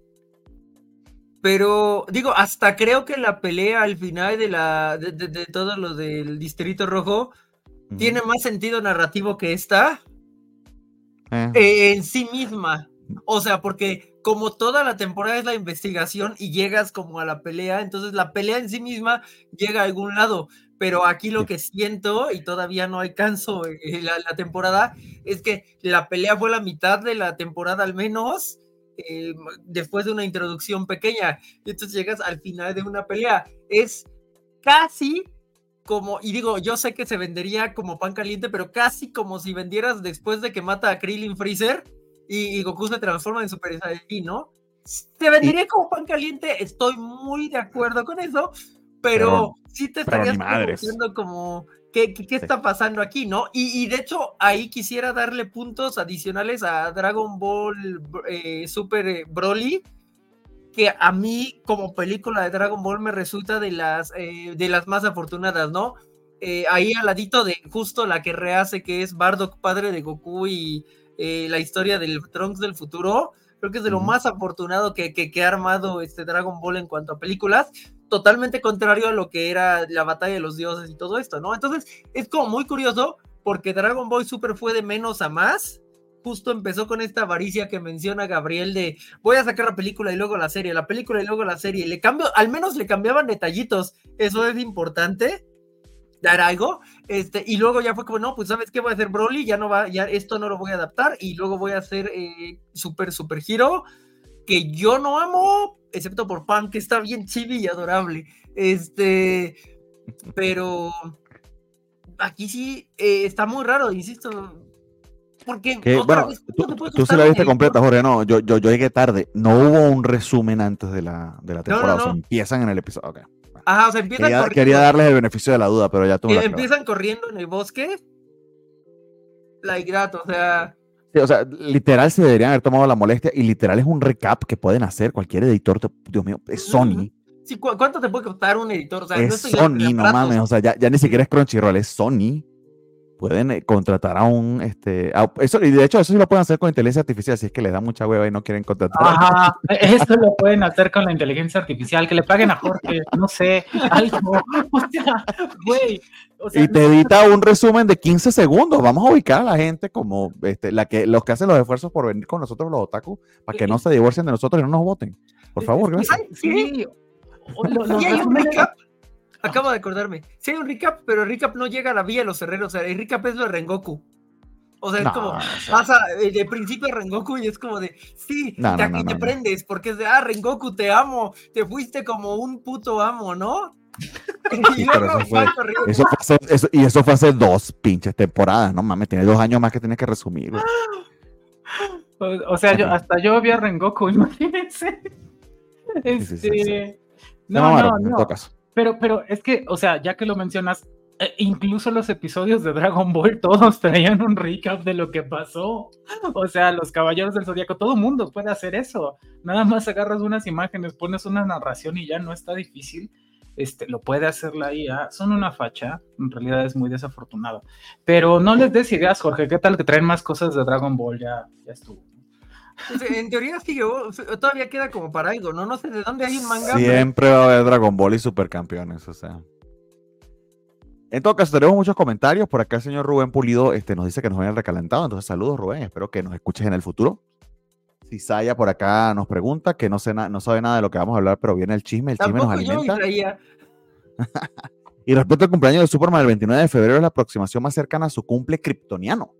Pero, digo, hasta creo que la pelea al final de la de, de, todo lo del Distrito Rojo tiene más sentido narrativo que esta eh. Eh, en sí misma. O sea, porque como toda la temporada es la investigación y llegas como a la pelea, entonces la pelea en sí misma llega a algún lado. Pero aquí lo que siento, y todavía no alcanzo la, la temporada, es que la pelea fue la mitad de la temporada al menos, eh, después de una introducción pequeña. Y entonces llegas al final de una pelea. Es casi como, y digo, yo sé que se vendería como pan caliente, pero casi como si vendieras después de que mata a Krillin Freezer y, Goku se transforma en Super Saiyajin, ¿no? Se vendería como pan caliente, estoy muy de acuerdo con eso, pero, sí te estarías diciendo como, ¿qué, qué, está pasando aquí, no? Y, de hecho, ahí quisiera darle puntos adicionales a Dragon Ball eh, Super eh, Broly, que a mí como película de Dragon Ball me resulta de las, eh, de las más afortunadas, ¿no? ahí al ladito de justo la que rehace que es Bardock, padre de Goku y la historia del Trunks del futuro, creo que es de lo más afortunado que, que, que, ha armado este Dragon Ball en cuanto a películas, totalmente contrario a lo que era la batalla de los dioses y todo esto, ¿no? Entonces es como muy curioso porque Dragon Ball Super fue de menos a más. Justo empezó con esta avaricia que menciona Gabriel de voy a sacar la película y luego la serie, la película y luego la serie. Le cambio, al menos le cambiaban detallitos. Eso es importante. Dar algo. Este, y luego ya fue como, no, pues sabes qué voy a hacer Broly, ya no va, ya esto no lo voy a adaptar. Y luego voy a hacer eh, Super Super Hero, que yo no amo, excepto por Pam, que está bien chibi y adorable. Este, pero aquí sí eh, está muy raro, insisto. Porque bueno, tú, sí la viste completa, Jorge. No, yo, yo, yo, llegué tarde. No hubo un resumen antes de la, de la temporada. O sea, empiezan en el episodio. Okay. Ajá, o sea, empiezan quería, quería, darles el beneficio de la duda, pero ya tú. Eh, empiezan corriendo en el bosque. Like that, o sea o sea, literal se deberían haber tomado la molestia y literal es un recap que pueden hacer cualquier editor. Dios mío, es Sony. Sí, ¿cuánto te puede costar un editor? O sea, es Sony, no mames, o sea, ya, ya, ni siquiera es Crunchyroll, es Sony. Pueden eh, contratar a un, este, eso, y de hecho eso sí lo pueden hacer con inteligencia artificial, si es que les da mucha hueva y no quieren contratar. Ajá, eso lo pueden hacer con la inteligencia artificial, que le paguen a Jorge, no sé, algo, o sea, güey, y te edita un resumen de 15 segundos. Vamos a ubicar a la gente como este, la que, los que hacen los esfuerzos por venir con nosotros los otaku, para que no se divorcien de nosotros y no nos voten. Por favor, gracias. Sí, hay un recap. Acabo de acordarme. Sí hay un recap, pero el recap no llega a la vía de los herreros. O sea, el recap es lo de Rengoku. O sea, es como, pasa eh, de principio Rengoku y es como de, sí, de aquí te prendes, porque es de, ah, Rengoku, te amo, te fuiste como un puto amo, ¿no? y, eso fue hace, dos pinches temporadas, no mames, tiene dos años más que tienes que resumir. O, sea, yo, hasta yo vi a Rengoku, imagínense. Este, no, no, no. Pero, pero es que, o sea, ya que lo mencionas, eh, incluso los episodios de Dragon Ball todos traían un recap de lo que pasó. O sea, los caballeros del zodiaco, todo mundo puede hacer eso. Nada más agarras unas imágenes, pones una narración y ya no está difícil este, lo puede hacer la IA, son una facha, en realidad es muy desafortunado. Pero no les des ideas, Jorge, ¿qué tal que traen más cosas de Dragon Ball? Ya, ya estuvo. En teoría sí, todavía queda como para algo, ¿no? No sé de dónde hay un manga. Siempre va a haber Dragon Ball y supercampeones, o sea. En todo caso, tenemos muchos comentarios. Por acá el señor Rubén Pulido este, nos dice que nos ven recalentado. Entonces, saludos, Rubén. Espero que nos escuches en el futuro. Saya por acá nos pregunta que no, sé no sabe nada de lo que vamos a hablar, pero viene el chisme, el chisme nos alimenta. y respecto al cumpleaños de Superman, el 29 de febrero es la aproximación más cercana a su cumple kryptoniano.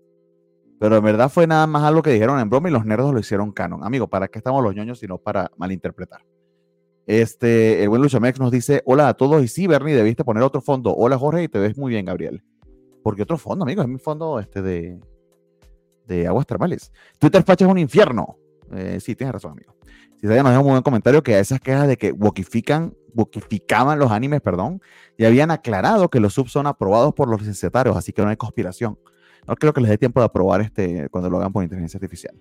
Pero en verdad fue nada más algo que dijeron en broma y los nerdos lo hicieron canon. Amigo, ¿para qué estamos los ñoños sino para malinterpretar? Este, el buen Luchamex nos dice, hola a todos, y sí, Bernie, debiste poner otro fondo. Hola, Jorge, y te ves muy bien, Gabriel. Porque otro fondo, amigo, es mi fondo este de, de aguas termales. Twitter Facha es un infierno. Eh, sí, tienes razón, amigo. Si nos deja un buen comentario que a esas quejas de que wokifican, wokificaban los animes, perdón, ya habían aclarado que los subs son aprobados por los licenciatarios, así que no hay conspiración. No creo que les dé tiempo de aprobar este cuando lo hagan por inteligencia artificial.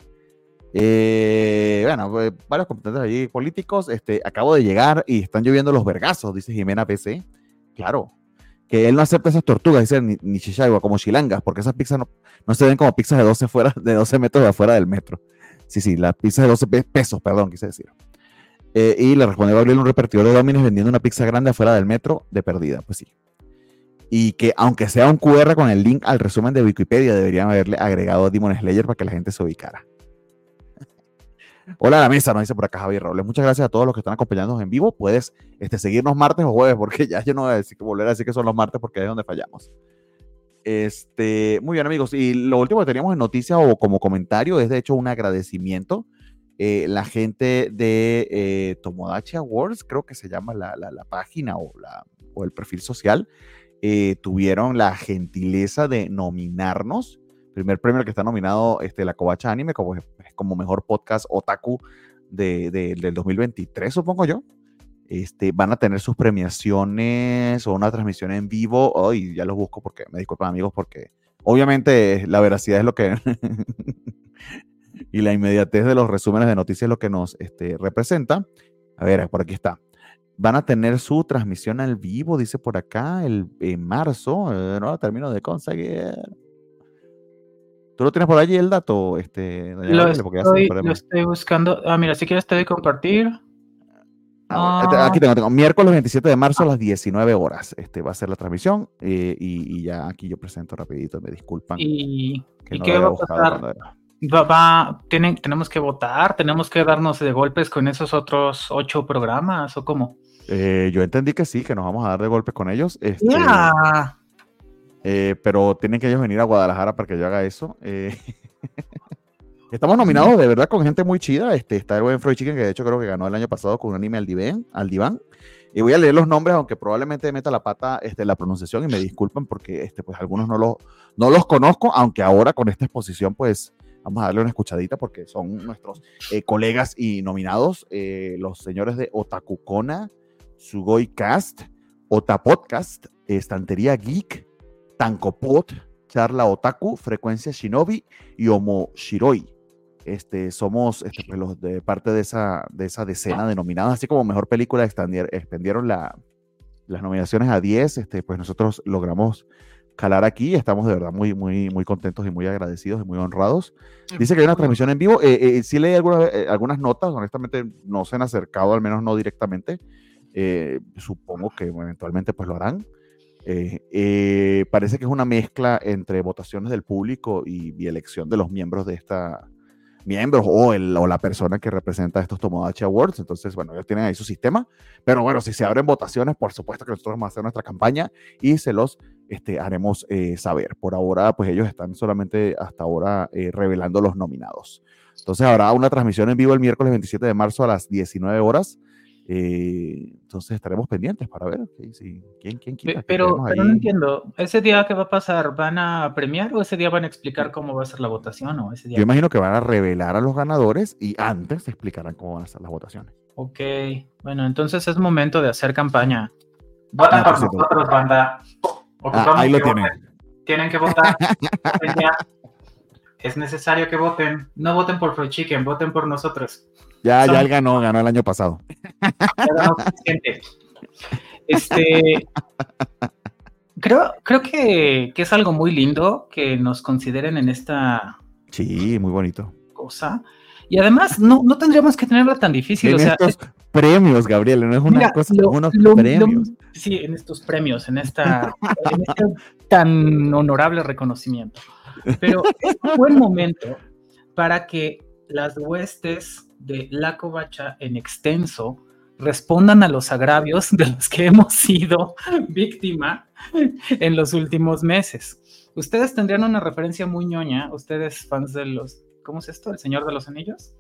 Eh, bueno, pues, varios competentes allí políticos. Este, acabo de llegar y están lloviendo los vergazos, dice Jimena PC. Claro, que él no acepta esas tortugas, dice ni, ni como chilangas, porque esas pizzas no, no, se ven como pizzas de 12, fuera, de 12 metros de afuera del metro. Sí, sí, las pizzas de 12 pesos, perdón, quise decir. Eh, y le respondió Gabriel un repartidor de Domino's vendiendo una pizza grande afuera del metro de perdida. Pues sí. Y que aunque sea un QR con el link al resumen de Wikipedia, deberían haberle agregado Demon Slayer para que la gente se ubicara. Hola a la mesa, nos dice por acá Javier Robles. Muchas gracias a todos los que están acompañándonos en vivo. Puedes este, seguirnos martes o jueves, porque ya yo no voy a decir, volver a decir que son los martes porque es donde fallamos. Este, muy bien, amigos. Y lo último que teníamos en noticias o como comentario es de hecho un agradecimiento. Eh, la gente de eh, Tomodachi Awards, creo que se llama la, la, página o, la, o, el perfil social, eh, tuvieron la gentileza de nominarnos primer premio que está nominado este, la Covacha Anime como, como mejor podcast otaku de, del 2023, supongo yo. Este, van a tener sus premiaciones o una transmisión en vivo. Hoy ya los busco porque me disculpan amigos porque obviamente la veracidad es lo que y la inmediatez de los resúmenes de noticias es lo que nos este, representa. A ver, por aquí está. Van a tener su transmisión al vivo, dice por acá, el, en marzo. Eh, no la termino de conseguir. ¿Tú lo tienes por allí el dato? Este, lo, estoy, buscando. Ah, mira, si quieres te doy compartir. Ah, este, aquí tengo, tengo, miércoles 27 de marzo a las 19 horas. Este va a ser la transmisión eh, y, ya aquí yo presento rapidito, me disculpan. ¿Y, qué va a pasar? Va, tienen, tenemos que votar, tenemos que darnos de golpes con esos otros ocho programas o cómo? Eh, yo entendí que sí, que nos vamos a dar de golpes con ellos. Este, eh, pero tienen que ellos venir a Guadalajara para que yo haga eso. Eh, estamos nominados de verdad con gente muy chida. Este, está el buen Freud Chicken, que de hecho creo que ganó el año pasado con un anime al diván. Al diván. Y voy a leer los nombres, aunque probablemente meta la pata este, la pronunciación y me disculpen porque este, pues, algunos no los, no los conozco, aunque ahora con esta exposición pues vamos a darle una escuchadita porque son nuestros eh, colegas y nominados, los señores de Otakukona, Sugoi Cast, Otapodcast, Estantería Geek, Tankopot, Charla Otaku, Frecuencia Shinobi y Homo Shiroi. Este, somos este, pues, los de parte de esa, de esa decena denominada, así como mejor película extendieron la, las nominaciones a 10, este, pues nosotros logramos calar aquí y estamos de verdad muy, muy, muy contentos y muy agradecidos y muy honrados. Dice que hay una transmisión en vivo. Eh, eh, sí leí algunas, eh, algunas notas, honestamente no se han acercado, al menos no directamente. Supongo que eventualmente pues lo harán. Eh, eh, parece que es una mezcla entre votaciones del público y, elección de los miembros de esta miembros o, el, o la persona que representa estos Tomodachi Awards. Entonces, bueno, ellos tienen ahí su sistema. Pero bueno, si se abren votaciones, por supuesto que nosotros vamos a hacer nuestra campaña y se los este, haremos eh, saber. Por ahora, pues ellos están solamente hasta ahora revelando los nominados. Entonces habrá una transmisión en vivo el miércoles 27 de marzo a las 19 horas eh, entonces estaremos pendientes para ver si, quién, quién quiere. Pero, pero no entiendo, ¿ese día qué va a pasar? ¿Van a premiar o ese día van a explicar cómo va a ser la votación? O ese día Yo imagino que van a revelar a los ganadores y antes explicarán cómo van a ser las votaciones. Ok, bueno, entonces es momento de hacer campaña. Voten por nosotros, banda. Ah, ahí lo tienen. Tienen que votar. es necesario que voten. No voten por Free Chicken, voten por nosotros. Ya, ya él ganó, ganó el año pasado. Este, creo, creo que, es algo muy lindo que nos consideren en esta. Sí, muy bonito. Cosa. Y además, no, no tendríamos que tenerla tan difícil. En estos premios, Gabriel, no es una cosa, unos premios. sí, en estos premios, en esta en este tan honorable reconocimiento. Pero es un buen momento para que las huestes de la covacha en extenso respondan a los agravios de los que hemos sido víctima en los últimos meses. Ustedes tendrían una referencia muy ñoña, ustedes fans de los, ¿cómo es esto? ¿El Señor de los Anillos?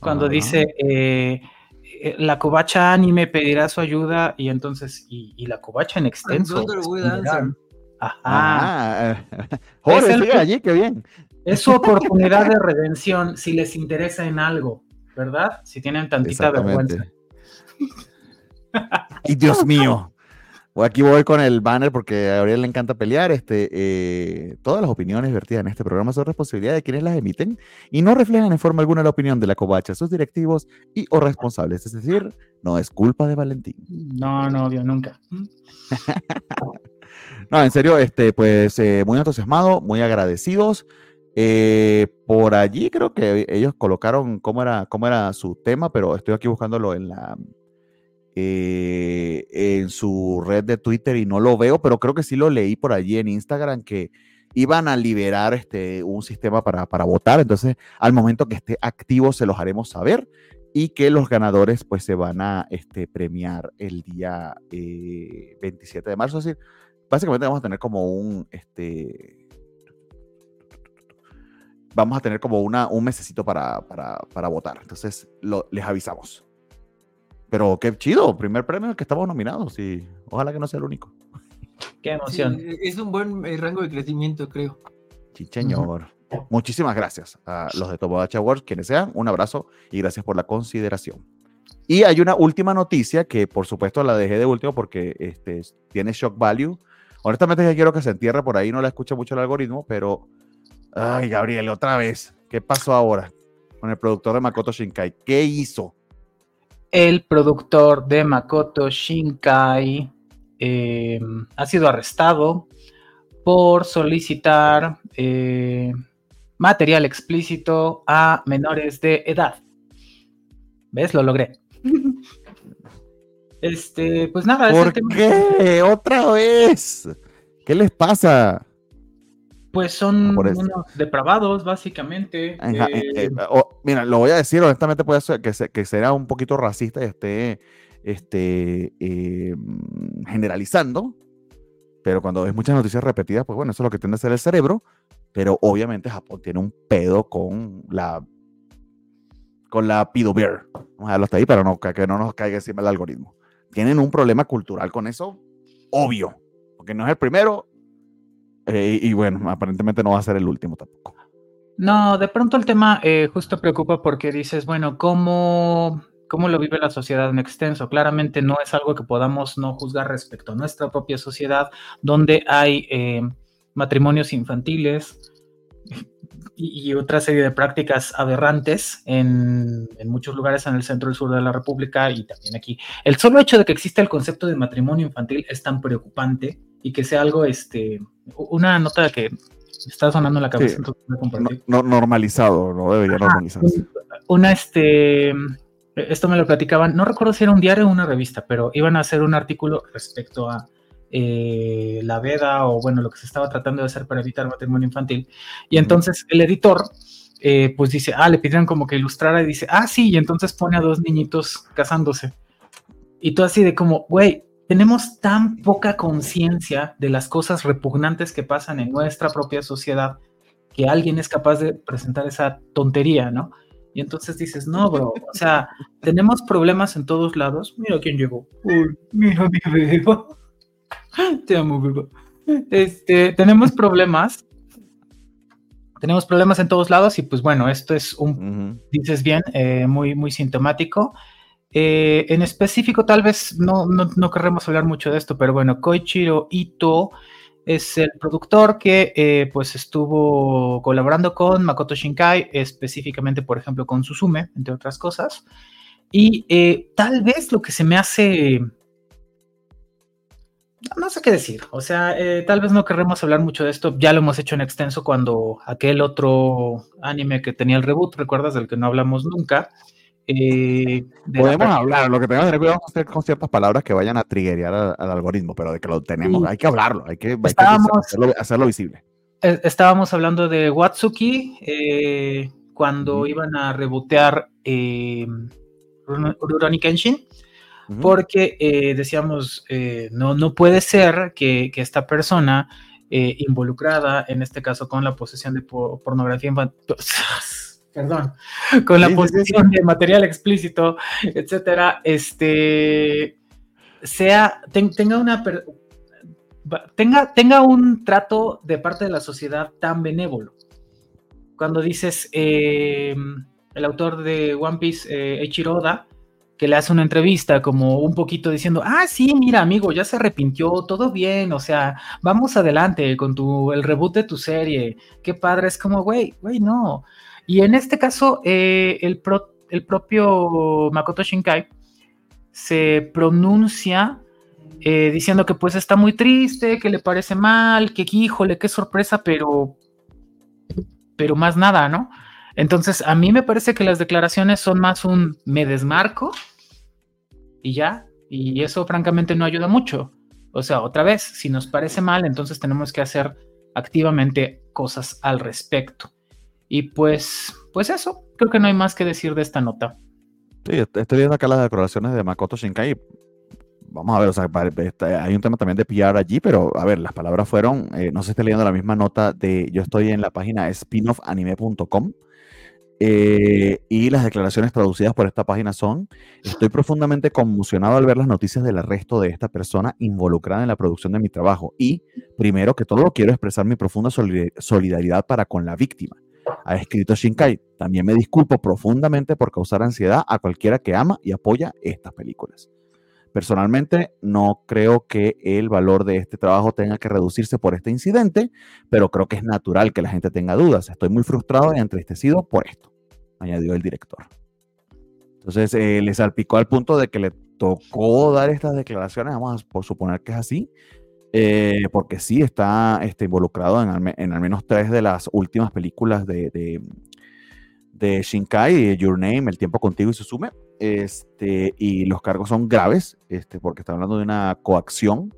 Cuando dice, eh, eh, la covacha anime pedirá su ayuda y entonces, y, la covacha en extenso. Ajá. Ah, Jorge, allí, qué bien. Es su oportunidad de redención si les interesa en algo, ¿verdad? Si tienen tantita vergüenza. Y Dios mío. Aquí voy con el banner porque a Gabriel le encanta pelear. Este, eh, todas las opiniones vertidas en este programa son responsabilidad de quienes las emiten y no reflejan en forma alguna la opinión de la covacha, sus directivos y o responsables. Es decir, no es culpa de Valentín. No, no, obvio, nunca. no, en serio, este, pues eh, muy entusiasmado, muy agradecidos. Eh, por allí creo que ellos colocaron cómo era, cómo era su tema, pero estoy aquí buscándolo en la eh, en su red de Twitter y no lo veo, pero creo que sí lo leí por allí en Instagram que iban a liberar este, un sistema para, para Entonces, al momento que esté activo, se los haremos saber y que los ganadores pues se van a este, premiar el día 27 eh, de marzo. Es decir, básicamente vamos a tener como un, este, vamos a tener como una, un mesecito para, para, para votar. Entonces, lo, les avisamos. Pero qué chido, primer premio que estamos nominados y ojalá que no sea el único. Qué emoción. es un buen eh, rango de crecimiento, creo. Sí, señor. Muchísimas gracias a los de Tomodachi Awards, quienes sean. Un abrazo y gracias por la consideración. Y hay una última noticia que, por supuesto, la dejé de último porque este, tiene shock value. Honestamente, ya quiero que se entierre por ahí, no la escucha mucho el algoritmo, pero. Ay, Gabriel, otra vez. ¿Qué pasó ahora con el productor de Makoto Shinkai? ¿Qué hizo? el productor de Makoto Shinkai eh, ha sido arrestado por solicitar eh, material explícito a menores de edad. ¿Ves? Lo logré. este, pues nada. ¿Por qué? ¿Otra vez? ¿Qué les pasa? Pues son ah, unos depravados, básicamente. Eh, eh, mira, lo voy a decir honestamente, puede ser que, que será un poquito racista y esté este, em, generalizando, pero cuando ves muchas noticias repetidas, pues bueno, eso es lo que tiende a ser el cerebro, pero obviamente Japón tiene un pedo con la con la Pido Bear. Vamos a dejarlo hasta ahí para no, que no nos caiga encima el algoritmo. Tienen un problema cultural con eso, obvio, porque no es el primero, eh, y bueno, aparentemente no va a ser el último tampoco. No, de pronto el tema eh, justo preocupa porque dices, bueno, ¿cómo, ¿cómo lo vive la sociedad en extenso? Claramente no es algo que podamos no juzgar respecto a nuestra propia sociedad, donde hay eh, matrimonios infantiles y, otra serie de prácticas aberrantes en, en, muchos lugares en el centro y sur de la República y también aquí. El solo hecho de que exista el concepto de matrimonio infantil es tan preocupante y que sea algo, este, una nota que está sonando en la cabeza. no, normalizado, no debería normalizarse. Una, este, esto me lo platicaban, no recuerdo si era un diario o una revista, pero iban a hacer un artículo respecto a eh, la veda o bueno, lo que se estaba tratando de hacer para evitar matrimonio infantil. Y entonces el editor, eh, pues dice, ah, le pidieron como que ilustrara y dice, ah, sí, y entonces pone a dos niñitos casándose. Y tú así de como, güey, tenemos tan poca conciencia de las cosas repugnantes que pasan en nuestra propia sociedad que alguien es capaz de presentar esa tontería, ¿no? Y entonces dices, no, bro, o sea, tenemos problemas en todos lados. Mira quién llegó. Uy, mira mi beba. Te amo, beba. Este, tenemos problemas. Tenemos problemas en todos lados y pues bueno, esto es un, dices bien, eh, muy, muy sintomático. Eh, en específico, tal vez no, no, querremos hablar mucho de esto, pero bueno, Koichiro Ito es el productor que eh, pues estuvo colaborando con Makoto Shinkai, específicamente, por ejemplo, con Suzume, entre otras cosas. Y eh, tal vez lo que se me hace... No sé qué decir, o sea, tal vez no querremos hablar mucho de esto, ya lo hemos hecho en extenso cuando aquel otro anime que tenía el reboot, recuerdas del que no hablamos nunca, eh, Podemos hablar, lo que tenemos que tener cuidado con ciertas palabras que vayan a triggerear al, algoritmo, pero de que lo tenemos, hay que hablarlo, hay que, hacerlo, visible. E, estábamos hablando de Watsuki eh, cuando iban a rebotear eh, Rurouni Kenshin, porque eh, decíamos, no, no puede ser que, que esta persona involucrada, en este caso con la posesión de pornografía infantil, perdón, con la posición de material explícito, etcétera, este, sea, tenga una, tenga, tenga un trato de parte de la sociedad tan benévolo. Cuando dices, em, el autor de One Piece, eh, Eiichiro que le hace una entrevista como un poquito diciendo, ah, sí, mira, amigo, ya se arrepintió, todo bien, o sea, vamos adelante con tu, el reboot de tu serie, qué padre, es como, güey, güey, no. Y en este caso, eh, el, propio Makoto Shinkai se pronuncia eh, diciendo que pues está muy triste, que le parece mal, que híjole, qué sorpresa, pero, pero más nada, ¿no? Entonces, a mí me parece que las declaraciones son más un me desmarco y ya, y eso francamente no ayuda mucho. O sea, otra vez, si nos parece mal, entonces tenemos que hacer activamente cosas al respecto. Y pues, pues eso, creo que no hay más que decir de esta nota. Sí, estoy viendo acá las declaraciones de Makoto Shinkai. Vamos a ver, o sea, hay un tema también de PR allí, pero a ver, las palabras fueron, eh, no sé si está leyendo la misma nota de, yo estoy en la página spinoffanime.com eh, y las declaraciones traducidas por esta página son, estoy profundamente conmocionado al ver las noticias del arresto de esta persona involucrada en la producción de mi trabajo y, primero que todo, quiero expresar mi profunda solidaridad para con la víctima. Ha escrito Shinkai, también me disculpo profundamente por causar ansiedad a cualquiera que ama y apoya estas películas. Personalmente, no creo que el valor de este trabajo tenga que reducirse por este incidente, pero creo que es natural que la gente tenga dudas. Estoy muy frustrado y entristecido por esto, añadió el director. Entonces, eh, le salpicó al punto de que le tocó dar estas declaraciones, vamos a suponer que es así, eh, porque sí está este, involucrado en al, menos tres de las últimas películas de, de, de Shinkai, Your Name, El tiempo contigo y Susume. Este, y los cargos son graves, este, porque está hablando de una coacción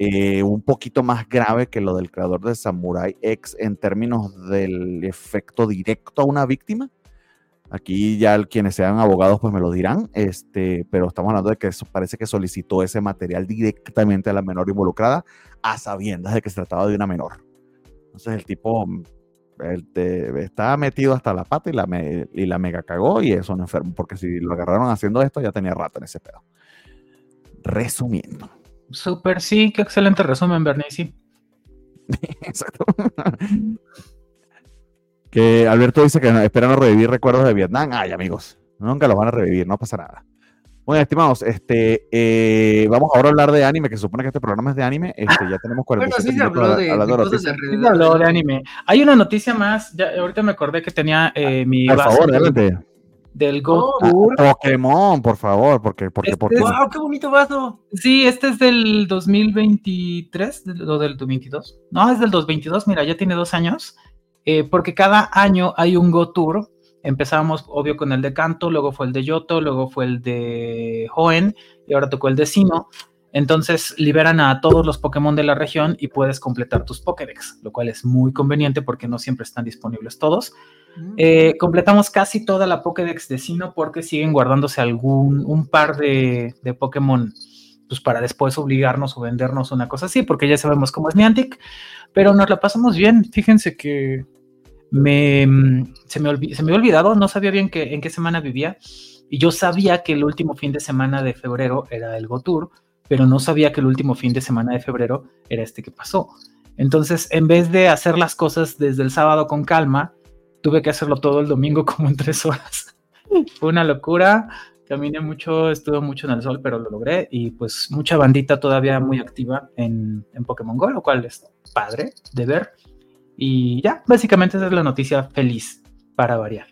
eh, un poquito más grave que lo del creador de Samurai X en términos del efecto directo a una víctima. Aquí ya quienes sean abogados pues me lo dirán, este, pero estamos hablando de que eso parece que solicitó ese material directamente a la menor involucrada a sabiendas de que se trataba de una menor. Entonces el tipo él estaba metido hasta la pata y la, y la mega cagó y es un enfermo, porque si lo agarraron haciendo esto ya tenía rata en ese pedo. Resumiendo. Súper, sí, qué excelente resumen, Bernice. Exacto. que Alberto dice que esperan revivir recuerdos de Vietnam. Ay, amigos, nunca los van a revivir, no pasa nada. Bueno, estimados, este, eh, vamos ahora a hablar de anime, que se supone que este programa es de anime. Este, ya tenemos 47 bueno, habló de, de, habló de anime. Hay una noticia más, ya, ahorita me acordé que tenía eh, mi Por favor, adelante. Del Go Tour. Pokémon, por favor, porque, porque, este, ¡Wow, qué bonito vaso! Sí, este es del 2023, o del 2022. No, es del 2022, mira, ya tiene dos años. Eh, porque cada año hay un Go Tour Empezamos, obvio, con el de Kanto, luego fue el de Yoto, luego fue el de Hoenn y ahora tocó el de Sino. Entonces liberan a todos los Pokémon de la región y puedes completar tus Pokédex, lo cual es muy conveniente porque no siempre están disponibles todos. Mm. Eh, completamos casi toda la Pokédex de Sino porque siguen guardándose algún un par de, de, Pokémon pues para después obligarnos o vendernos una cosa así, porque ya sabemos cómo es Niantic, pero nos la pasamos bien. Fíjense que me, mm, se, me se me había olvidado, no sabía bien que, en qué semana vivía, y yo sabía que el último fin de semana de febrero era el Go Tour, pero no sabía que el último fin de semana de febrero era este que pasó. Entonces, en vez de hacer las cosas desde el sábado con calma, tuve que hacerlo todo el domingo como en tres horas. Fue una locura, caminé mucho, estuve mucho en el sol, pero lo logré y pues mucha bandita todavía muy activa en, en Pokémon Go, lo cual es padre de ver. Y ya, básicamente esa es la noticia feliz para variar.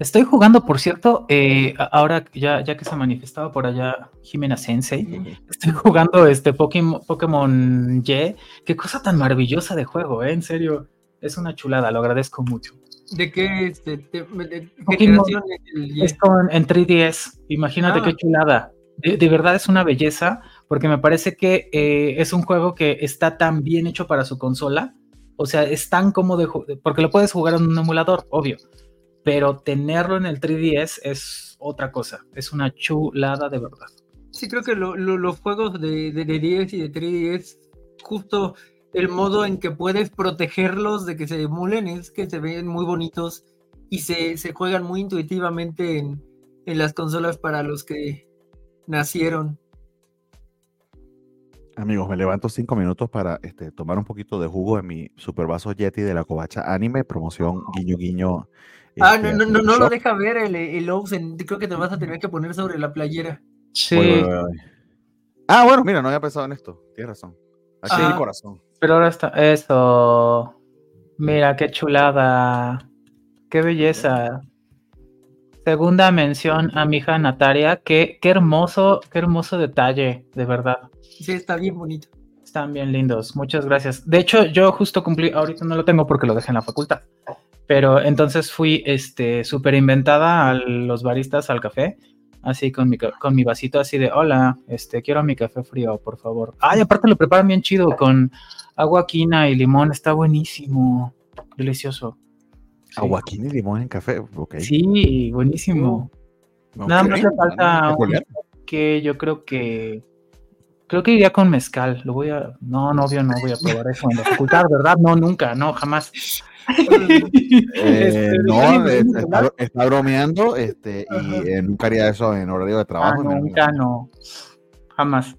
Estoy jugando, por cierto, eh, ahora ya, ya que se manifestaba por allá Jimena Sensei, estoy jugando este Pokémon, Pokémon Y. Qué cosa tan maravillosa de juego, ¿eh? En serio, es una chulada, lo agradezco mucho. ¿De qué, este, de, es en 3DS, imagínate qué ah. chulada. de, verdad es una belleza porque me parece que eh, es un juego que está tan bien hecho para su consola, o sea, es tan cómodo, porque lo puedes jugar en un emulador, obvio, pero tenerlo en el 3DS es otra cosa, es una chulada de verdad. Sí, creo que los juegos de, de, 10 y de 3DS, justo el modo en que puedes protegerlos de que se emulen es que se ven muy bonitos y se, se juegan muy intuitivamente en, en las consolas para los que nacieron. Amigos, me levanto cinco minutos para este, tomar un poquito de jugo de mi super vaso Yeti de la Covacha Anime, promoción guiño guiño Ah, este, no, no, no, el no lo deja ver el, el. Creo que te vas a tener que poner sobre la playera. Sí, Voy, voy, voy. Ah, bueno, mira, no había pensado en esto. Tienes razón. Aquí hay Ah. mi corazón. Pero ahora está. Eso. Mira, qué chulada. Qué belleza. Segunda mención a mi hija Natalia. Qué, qué hermoso, qué hermoso detalle, de verdad. Sí, está bien bonito. Están bien lindos, muchas gracias. De hecho, yo justo cumplí, ahorita no lo tengo porque lo dejé en la facultad, pero entonces fui este súper inventada a los baristas al café, así con mi, con mi vasito así de, hola, este, quiero mi café frío, por favor. Ay, aparte lo preparan bien chido con agua quina y limón, está buenísimo, delicioso. Sí. Aguaquín y limón en café. Ok. Sí, buenísimo. Nada más le falta un- que yo creo que creo que iría con mezcal. Lo voy a no, no, obvio no voy a probar eso en la facultad, ¿verdad? No, nunca, no, jamás. Eh, Este, no, ¿alguien eh, me está, está bromeando este, Ajá. y eh, nunca haría eso en horario de Ah, trabajo. me- nunca, no. Jamás.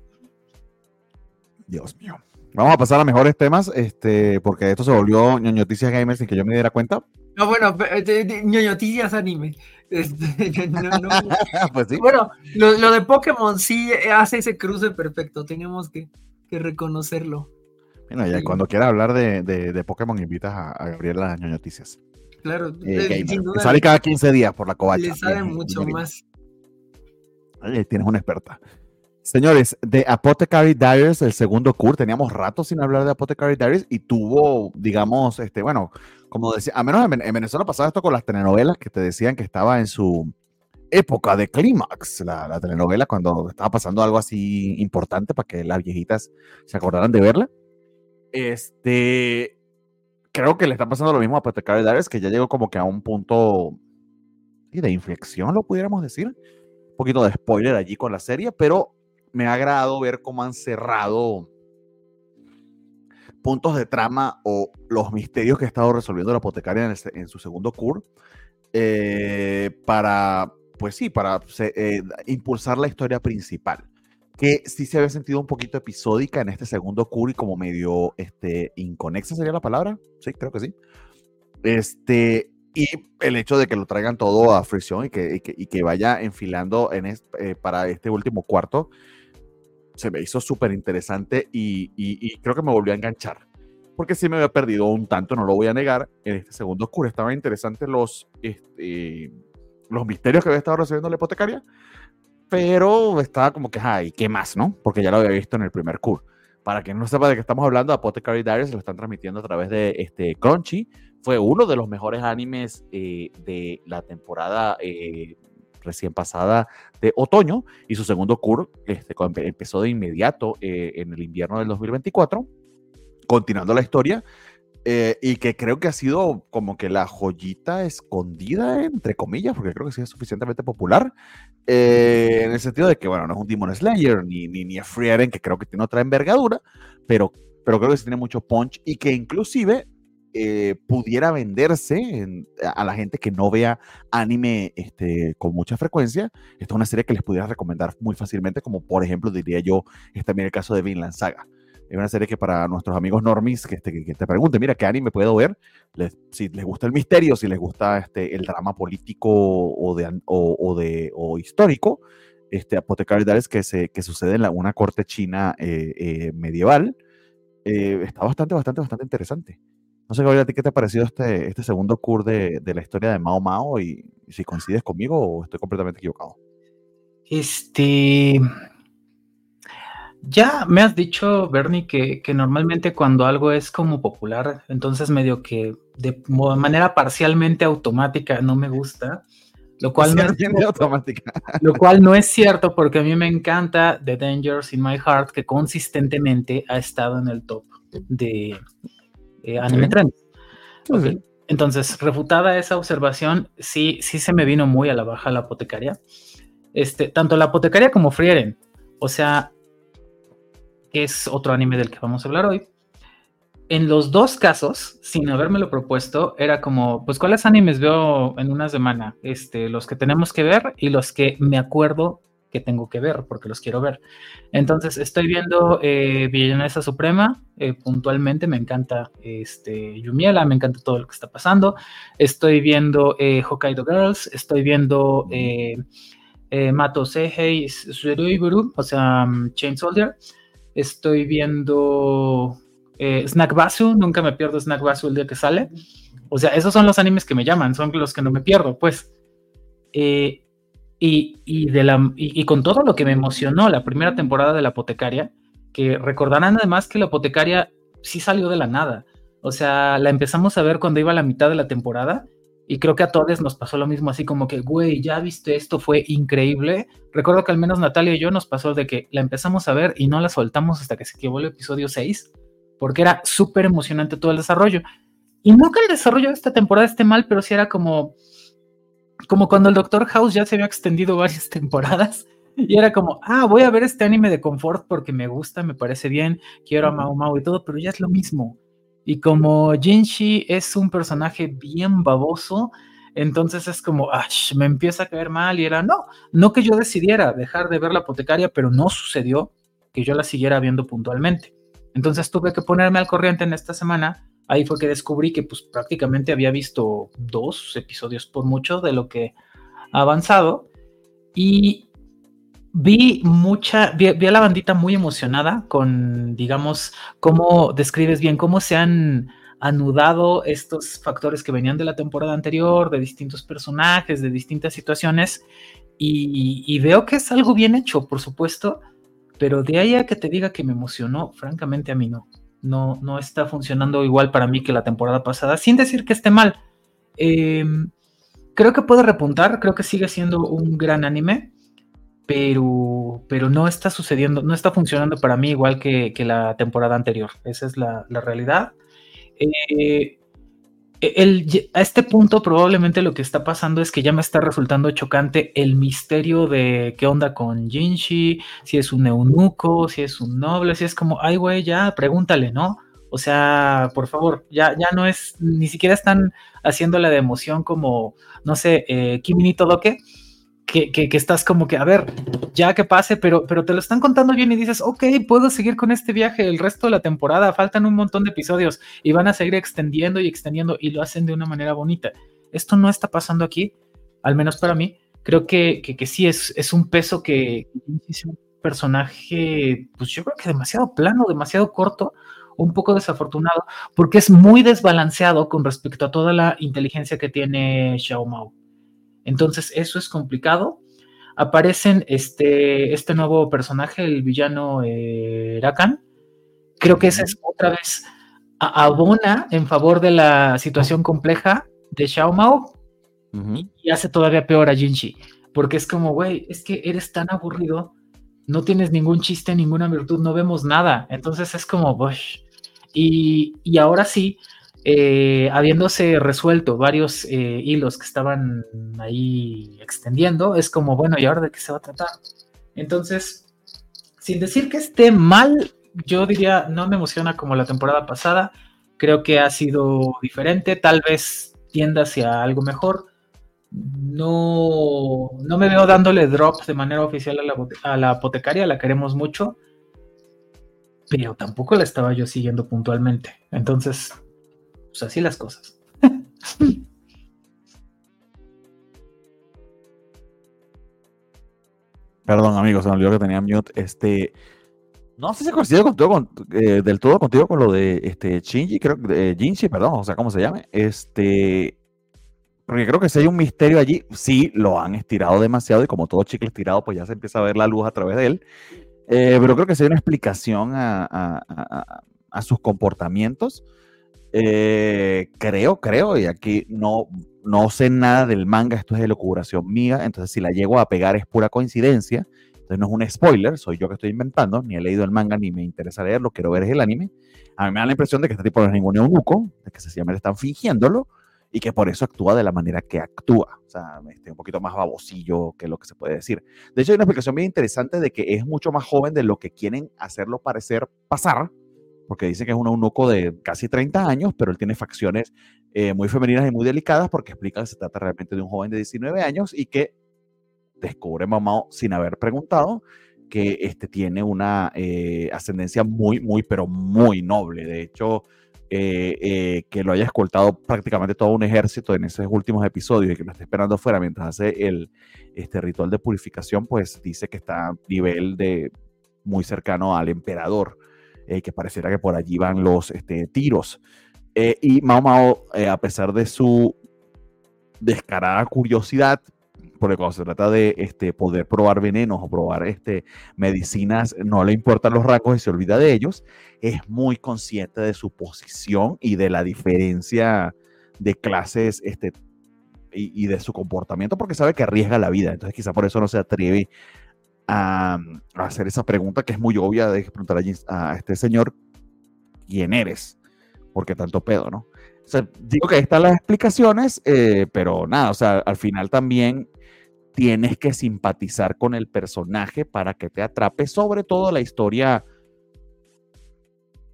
Dios mío. Vamos a pasar a mejores temas, este, porque esto se volvió ñoñoticias gamers sin que yo me diera cuenta. No, bueno, de- ñoñotillas anime. Este, no, no. pues sí. Bueno, lo, lo de Pokémon sí hace ese cruce perfecto. Tenemos que, que reconocerlo. Bueno, ya sí. cuando quiera hablar de, de, de Pokémon, invitas a, a Gabriela a las ñoñoticias. Claro, Eh, eh, gamer, sin que duda sale cada 15 días por la covacha. le sabe mucho más. Tienes una experta. Señores, de Apothecary Diaries, el segundo cur, teníamos rato sin hablar de Apothecary Diaries y tuvo, digamos, este, bueno, como decía, a menos en, Ven- en Venezuela pasaba esto con las telenovelas que te decían que estaba en su época de clímax, la, la telenovela, cuando estaba pasando algo así importante para que las viejitas se acordaran de verla. Este, creo que le está pasando lo mismo a Apothecary Diaries, que ya llegó como que a un punto de inflexión, lo pudiéramos decir un poquito de spoiler allí con la serie, pero me ha agradado ver cómo han cerrado puntos de trama o los misterios que ha estado resolviendo la apotecaria en, el en su segundo cur eh, para, pues sí, para eh, impulsar la historia principal. Que sí se había sentido un poquito episódica en este segundo cur y como medio este, inconexa sería la palabra. Sí, creo que sí. Este, y el hecho de que lo traigan todo a fricción y que, y que, y que vaya enfilando en est- eh, para este último cuarto, se me hizo súper interesante y, creo que me volvió a enganchar. Porque sí me había perdido un tanto, no lo voy a negar. En este segundo oscuro estaban interesantes los, este, los misterios que había estado resolviendo la hipotecaria, pero estaba como que, ay, ¿qué más, no? Porque ya lo había visto en el primer cur. Para quien no sepa de qué estamos hablando, Apothecary Diaries lo están transmitiendo a través de este, Crunchy. Fue uno de los mejores animes eh, de la temporada eh, recién pasada de otoño y su segundo cur este, empezó de inmediato eh, en el invierno del 2024, continuando la historia. eh, y que creo que ha sido como que la joyita escondida, entre comillas, porque creo que sí es suficientemente popular, eh, en el sentido de que, bueno, no es un Demon Slayer ni, ni, ni a Frieren, que creo que tiene otra envergadura, pero, pero creo que sí tiene mucho punch y que inclusive eh, pudiera venderse en- a, la gente que no vea anime este, con mucha frecuencia. Esta es una serie que les pudiera recomendar muy fácilmente, como por ejemplo, diría yo, es también el caso de Vinland Saga. Es una serie que para nuestros amigos normies que, este, que, que te pregunten, mira, ¿qué anime puedo ver? Les- si les gusta el misterio, si les gusta este, el drama político o, de, o, o de, o histórico, este, Apothecary Diaries que, se, que sucede en la, una corte china eh, eh, medieval, eh, está bastante, bastante, bastante interesante. No sé, Gabriel, ¿a ti qué te ha parecido este, este segundo cur de, de la historia de Mao Mao y, y si coincides conmigo o estoy completamente equivocado? Este. Ya me has dicho, Bernie, que, que normalmente cuando algo es como popular, entonces medio que de manera parcialmente automática no me gusta, lo cual, no es, automática. lo cual no es cierto porque a mí me encanta The Dangers in My Heart, que consistentemente ha estado en el top de eh, Anime. Trends. Sí. Entonces, refutada esa observación, sí, sí se me vino muy a la baja la apotecaria. Este, tanto la apotecaria como Frieren. O sea, que es otro anime del que vamos a hablar hoy. En los dos casos, sin habérmelo propuesto, era como, pues, ¿cuáles animes veo en una semana? Este, los que tenemos que ver y los que me acuerdo que tengo que ver porque los quiero ver. Entonces, estoy viendo eh, Villanesa Suprema, eh, puntualmente, me encanta este, Yumiela, me encanta todo lo que está pasando. Estoy viendo eh, Hokkaido Girls, estoy viendo eh, Mato Seihei Suruiburu, o sea, um, Chain Soldier. Estoy viendo Snack Basu, nunca me pierdo Snack Basu el día que sale. O sea, esos son los animes que me llaman, son los que no me pierdo, pues. Eh, y, de la, y, con todo lo que me emocionó la primera temporada de La Apotecaria, que recordarán además que La Apotecaria sí salió de la nada. O sea, la empezamos a ver cuando iba a la mitad de la temporada y creo que a todos nos pasó lo mismo, así como que, güey, ya viste esto, fue increíble. Recuerdo que al menos Natalia y yo nos pasó de que la empezamos a ver y no la soltamos hasta que se quedó el episodio 6, porque era súper emocionante todo el desarrollo. Y no que el desarrollo de esta temporada esté mal, pero sí era como, como cuando el Doctor House ya se había extendido varias temporadas y era como, ah, voy a ver este anime de confort porque me gusta, me parece bien, quiero a Mao Mao y todo, pero ya es lo mismo. Y como Jinshi es un personaje bien baboso, entonces es como, ah, me empieza a caer mal y era, no, no que yo decidiera dejar de ver la apotecaria, pero no sucedió que yo la siguiera viendo puntualmente. Entonces tuve que ponerme al corriente en esta semana ahí fue que descubrí que pues prácticamente había visto dos episodios por mucho de lo que ha avanzado. Y vi mucha, vi, a la bandita muy emocionada con, digamos, cómo describes bien, cómo se han anudado estos factores que venían de la temporada anterior, de distintos personajes, de distintas situaciones, y, y, veo que es algo bien hecho, por supuesto, pero de ahí a que te diga que me emocionó, francamente a mí no no, no está funcionando igual para mí que la temporada pasada, sin decir que esté mal. Em, creo que puede repuntar, creo que sigue siendo un gran anime, pero, pero no está sucediendo, no está funcionando para mí igual que, la temporada anterior. Esa es la, realidad. Eh, a este punto probablemente lo que está pasando es que ya me está resultando chocante el misterio de qué onda con Jinshi, si es un eunuco, si es un noble, si es como, ay güey, ya pregúntale, ¿no? O sea, por favor, ya, ya no es, ni siquiera están haciéndole de emoción como, no sé, eh, Kimi Todoke, que, estás como que, a ver, ya que pase, pero, pero te lo están contando bien y dices, ok, puedo seguir con este viaje el resto de la temporada, faltan un montón de episodios y van a seguir extendiendo y extendiendo y lo hacen de una manera bonita. Esto no está pasando aquí, al menos para mí. Creo que, que, sí es, es un peso que es un personaje, pues yo creo que demasiado plano, demasiado corto, un poco desafortunado, porque es muy desbalanceado con respecto a toda la inteligencia que tiene Xiao Mao. Entonces, eso es complicado. Aparecen este, este nuevo personaje, el villano eh, Rakan. Creo que esa es otra vez abona en favor de la situación compleja de Xiao Mao y hace todavía peor a Jinchi. Porque es como, güey, es que eres tan aburrido, no tienes ningún chiste, ninguna virtud, no vemos nada. Entonces es como, Bush. Y, y ahora sí, eh, habiéndose resuelto varios eh, hilos que estaban ahí extendiendo, es como, bueno, ¿y ahora de qué se va a tratar? Entonces, sin decir que esté mal, yo diría, no me emociona como la temporada pasada, creo que ha sido diferente, tal vez tienda hacia algo mejor. No, no me veo dándole drop de manera oficial a la, a la apotecaria, la queremos mucho, pero tampoco la estaba yo siguiendo puntualmente. Entonces, pues así las cosas. Perdón, amigos, se me olvidó que tenía mute. Este, no sé si coincido con, eh, del todo contigo con lo de este Shinji, creo que Jinchi, perdón, o sea, ¿cómo se llame? Este, porque creo que si hay un misterio allí, sí lo han estirado demasiado y como todo chicle estirado, pues ya se empieza a ver la luz a través de él. Eh, pero creo que si hay una explicación a, a sus comportamientos. Eh, creo, creo, y aquí no, no sé nada del manga, esto es de locuración mía, entonces si la llego a pegar es pura coincidencia, entonces no es un spoiler, soy yo que estoy inventando, ni he leído el manga ni me interesa leerlo, quiero ver es el anime. A mí me da la impresión de que este tipo no es ningún eunuco, de que sencillamente están fingiéndolo y que por eso actúa de la manera que actúa, o sea, este, un poquito más babosillo que lo que se puede decir. De hecho, hay una explicación bien interesante de que es mucho más joven de lo que quieren hacerlo parecer pasar, porque dice que es un eunuco de casi 30 años, pero él tiene facciones eh, muy femeninas y muy delicadas porque explica que se trata realmente de un joven de 19 años y que descubre Mamao sin haber preguntado que este tiene una eh, ascendencia muy, muy, pero muy noble. De hecho, eh, eh, que lo haya escoltado prácticamente todo un ejército en esos últimos episodios y que lo esté esperando afuera mientras hace el este ritual de purificación, pues dice que está a nivel de muy cercano al emperador, que pareciera que por allí van los este, tiros. y Mao Mao, a pesar de su descarada curiosidad, porque cuando se trata de este, poder probar venenos o probar este, medicinas, no le importan los rangos y se olvida de ellos, es muy consciente de su posición y de la diferencia de clases este, y, de su comportamiento, porque sabe que arriesga la vida. Entonces quizá por eso no se atreve a, hacer esa pregunta que es muy obvia de preguntar a, este señor, ¿quién eres? Porque tanto pedo, ¿no? Digo que ahí están las explicaciones, eh, pero nada, o sea, al final también tienes que simpatizar con el personaje para que te atrape, sobre todo la historia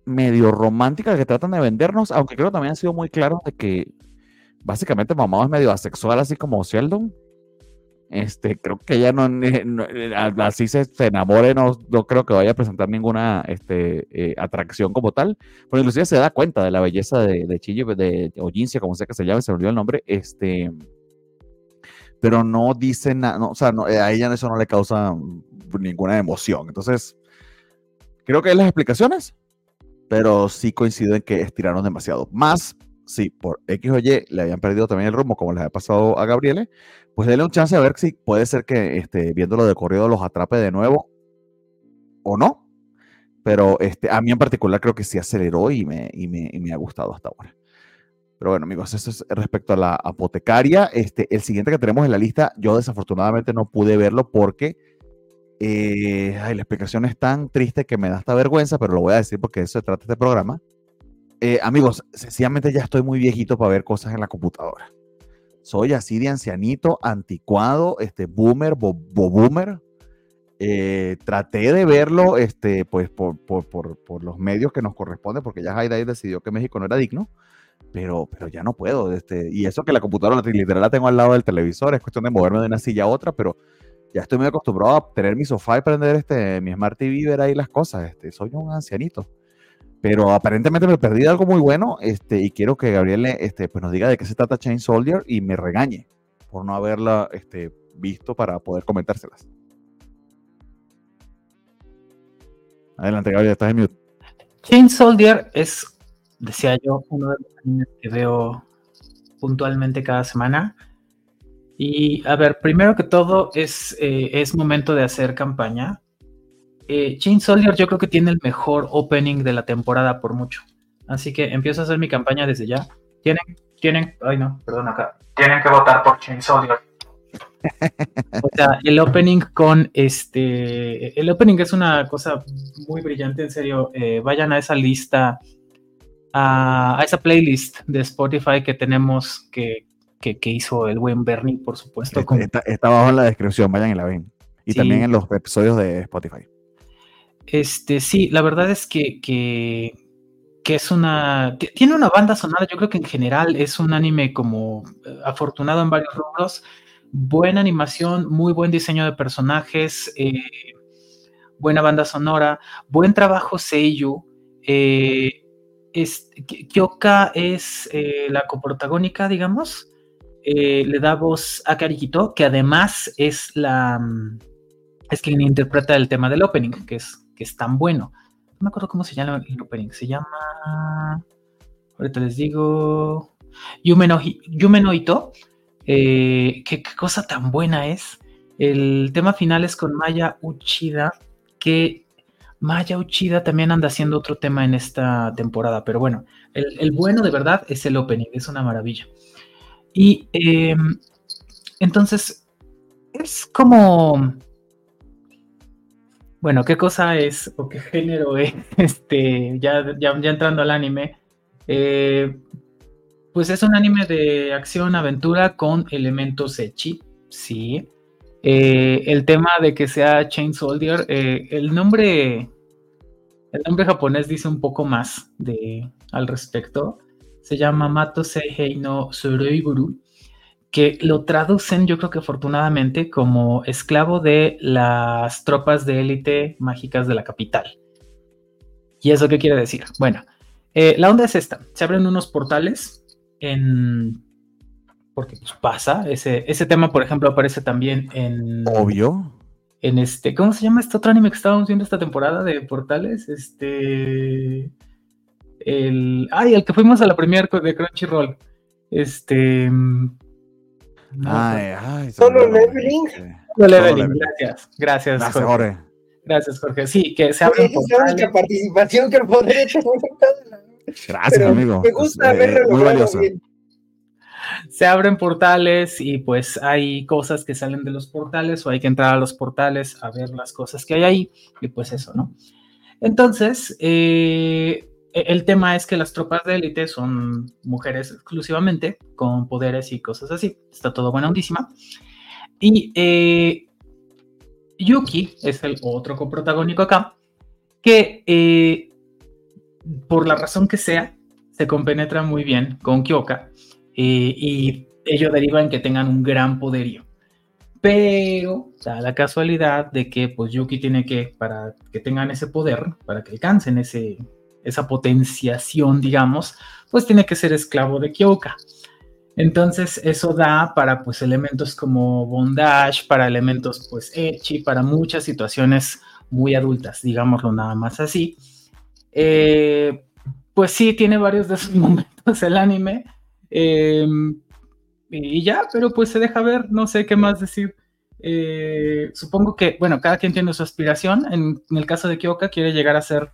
medio romántica que tratan de vendernos, aunque creo que también han sido muy claros de que básicamente mamá es medio asexual, así como Sheldon. Este, creo que ella no, eh, así se, enamore, no, no, creo que vaya a presentar ninguna este, eh, atracción como tal, pero inclusive se da cuenta de la belleza de, de Chillo, de Ojincia, como sea que se llame, se olvidó el nombre, este, pero no dice nada, o sea, no, eh, a ella eso no le causa ninguna emoción. Entonces, creo que hay las explicaciones, pero sí coincido en que estiraron demasiado. Más, si por X o Y le habían perdido también el rumbo, como les ha pasado a Gabriele, pues denle un chance a ver si puede ser que este, viéndolo de corrido los atrape de nuevo o no. Pero este, a mí en particular creo que sí aceleró y me, ha gustado hasta ahora. Pero bueno, amigos, eso es respecto a la apotecaria. Este, el siguiente que tenemos en la lista, yo desafortunadamente no pude verlo porque eh, la explicación es tan triste que me da hasta vergüenza, pero lo voy a decir porque eso se trata este programa. Eh, amigos, sencillamente ya estoy muy viejito para ver cosas en la computadora. Soy así de ancianito, anticuado, este, boomer, bo. Eh, traté de verlo este, pues, por, por, por, por, los medios que nos corresponden, porque ya Haidai decidió que México no era digno pero, pero ya no puedo. Este, y eso que la computadora literal la tengo al lado del televisor, es cuestión de moverme de una silla a otra, pero ya estoy muy acostumbrado a tener mi sofá y prender este, mi Smart TV y ver ahí las cosas. Este, soy un ancianito. Pero aparentemente me perdí de algo muy bueno este, y quiero que Gabriel este, pues nos diga de qué se trata Chain Soldier y me regañe por no haberla este, visto para poder comentárselas. Adelante, Gabriel, estás en mute. Chain Soldier es decía yo, uno de los animes que veo puntualmente cada semana. Y a ver, primero que todo es, eh, es momento de hacer campaña. Eh, Chain Soldier yo creo que tiene el mejor opening de la temporada por mucho. Así que empiezo a hacer mi campaña desde ya. Tienen, tienen, ay no, perdón acá. Tienen que votar por Chain Soldier. o sea, el opening con este, el opening es una cosa muy brillante, en serio. Eh, vayan a esa lista a, esa playlist de Spotify que tenemos que, que, hizo el buen Bernie, por supuesto. Está, abajo en la descripción, vayan y la ven. Y también en los episodios de Spotify. Este, sí, la verdad es que, que, es una. Tiene una banda sonora, yo creo que en general es un anime como eh, afortunado en varios rubros. Buena animación, muy buen diseño de personajes, eh, buena banda sonora, buen trabajo Seiyu. Eh, es, Kyoka es la coprotagónica, digamos. Le da voz a Karikito, que además es la mm, es quien interpreta el tema del opening, que es, que es tan bueno. No me acuerdo cómo se llama el opening. Se llama. Ahorita les digo. Yumeno. Eh, ¿qué, qué cosa tan buena es. El tema final es con Maya Uchida, que Maya Uchida también anda haciendo otro tema en esta temporada, pero bueno, el, bueno de verdad es el opening, es una maravilla. Y em, entonces, es como... Bueno, ¿qué cosa es o qué género es? Este, ya, ya, entrando al anime. Eh, pues es un anime de acción-aventura con elementos echi, sí. Eh, el tema de que sea Chain Soldier, eh, el nombre el nombre japonés dice un poco más de, al respecto. Se llama Mato Seihei no que lo traducen, yo creo que afortunadamente, como esclavo de las tropas de élite mágicas de la capital. ¿Y eso qué quiere decir? Bueno, eh, la onda es esta. Se abren unos portales en... Porque pues, pasa. Ese, ese tema, por ejemplo, aparece también en... Obvio. En este... ¿Cómo se llama este otro anime que estábamos viendo esta temporada de portales? Este... El... Ay, el que fuimos a la premier de Crunchyroll. Este... Ay, ay, Solo leveling. Solo leveling, gracias. Gracias, Gracias, Jorge. Jorge. Gracias, Jorge. Sí, que se abren Oye, es la única portales. participación que podré tener. Gracias, Pero amigo. me gusta Es, eh, haberlo muy logrado valioso. bien. se abren portales y pues hay cosas que salen de los portales o hay que entrar a los portales a ver las cosas que hay ahí y pues eso, ¿no? Entonces, eh, el tema es que las tropas de élite son mujeres exclusivamente con poderes y cosas así. Está todo buena ondísima. Y eh, Yuki es el otro coprotagónico acá que eh, por la razón que sea se compenetra muy bien con Kyoka eh, y ello deriva en que tengan un gran poderío. Pero da la casualidad de que pues Yuki tiene que, para que tengan ese poder, para que alcancen ese, esa potenciación, digamos, pues tiene que ser esclavo de Kyoka. Entonces eso da para pues elementos como bondage, para elementos pues ecchi, para muchas situaciones muy adultas, digámoslo nada más así. Eh, pues sí, tiene varios de esos momentos el anime. Eh, y ya, pero pues se deja ver, no sé qué más decir. Eh, supongo que, bueno, cada quien tiene su aspiración. En, en, el caso de Kyoka, quiere llegar a ser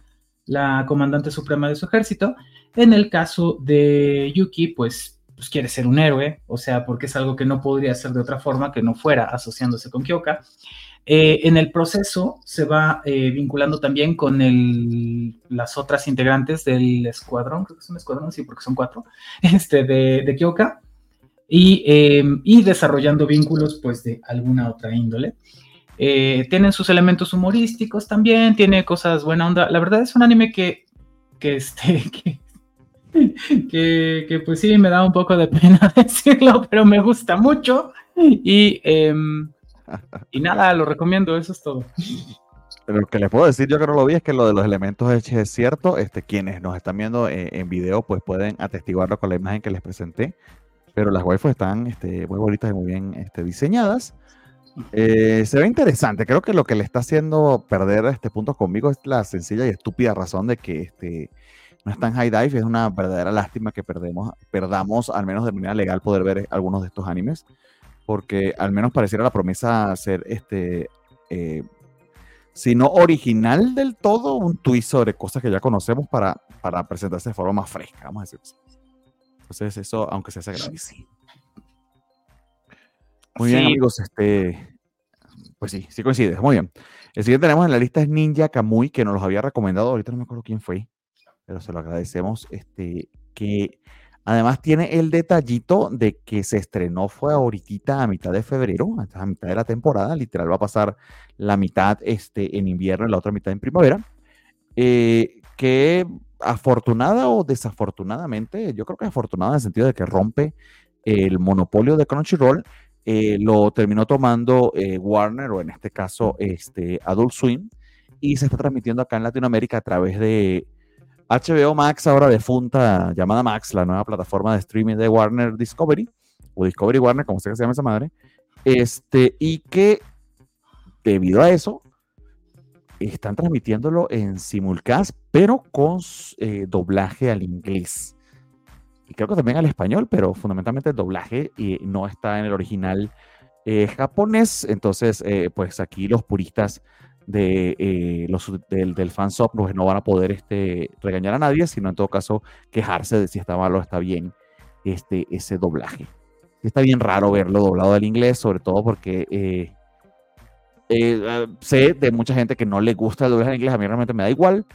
la comandante suprema de su ejército. En el caso de Yuki, pues, pues quiere ser un héroe, o sea, porque es algo que no podría ser de otra forma que no fuera asociándose con Kyoka. Eh, en el proceso se va eh, vinculando también con las otras integrantes del escuadrón, creo que es un escuadrón, sí, porque son cuatro, este, de, de Kyoka, y, eh, y, desarrollando vínculos pues de alguna otra índole. Eh, tienen sus elementos humorísticos también, tiene cosas buena onda. La verdad es un anime que, que, este, que, que, que pues sí, me da un poco de pena decirlo, pero me gusta mucho. Y, eh, y nada, lo recomiendo, eso es todo. Lo que les puedo decir, yo que no lo vi, es que lo de los elementos es, es cierto. Este, quienes nos están viendo eh, en video, pues pueden atestiguarlo con la imagen que les presenté. Pero las waifus están este, muy bonitas y muy bien este, diseñadas. Eh, se ve interesante. Creo que lo que le está haciendo perder este punto conmigo es la sencilla y estúpida razón de que este, no está en High Dive. Es una verdadera lástima que perdemos, perdamos, al menos de manera legal, poder ver algunos de estos animes. Porque al menos pareciera la promesa ser este. Eh, si no original del todo, un twist sobre cosas que ya conocemos para, para presentarse de forma más fresca, vamos a decir. Entonces, eso, aunque sea, se agradece. Muy sí. bien, amigos. Este, pues sí, sí coincide. Muy bien. El siguiente tenemos en la lista es Ninja Kamui, que nos los había recomendado. Ahorita no me acuerdo quién fue, pero se lo agradecemos. Este, que además tiene el detallito de que se estrenó fue ahorita a mitad de febrero, a mitad de la temporada. Literal va a pasar la mitad este, en invierno y la otra mitad en primavera. Eh, que afortunada o desafortunadamente, yo creo que afortunada en el sentido de que rompe el monopolio de Crunchyroll, eh, lo terminó tomando eh, Warner o en este caso este, Adult Swim y se está transmitiendo acá en Latinoamérica a través de HBO Max, ahora defunta, llamada Max, la nueva plataforma de streaming de Warner Discovery o Discovery Warner, como sea que se llama esa madre, este, y que debido a eso están transmitiéndolo en simulcast, pero con eh, doblaje al inglés. Y creo que también al español, pero fundamentalmente el doblaje eh, no está en el original eh, japonés. Entonces, eh, pues aquí los puristas de, los, del, del fansub pues, no van a poder este, regañar a nadie, sino en todo caso quejarse de si está mal o está bien este, ese doblaje. Está bien raro verlo doblado al inglés, sobre todo porque eh, sé de mucha gente que no le gusta el doblaje en inglés, a mí realmente me da igual,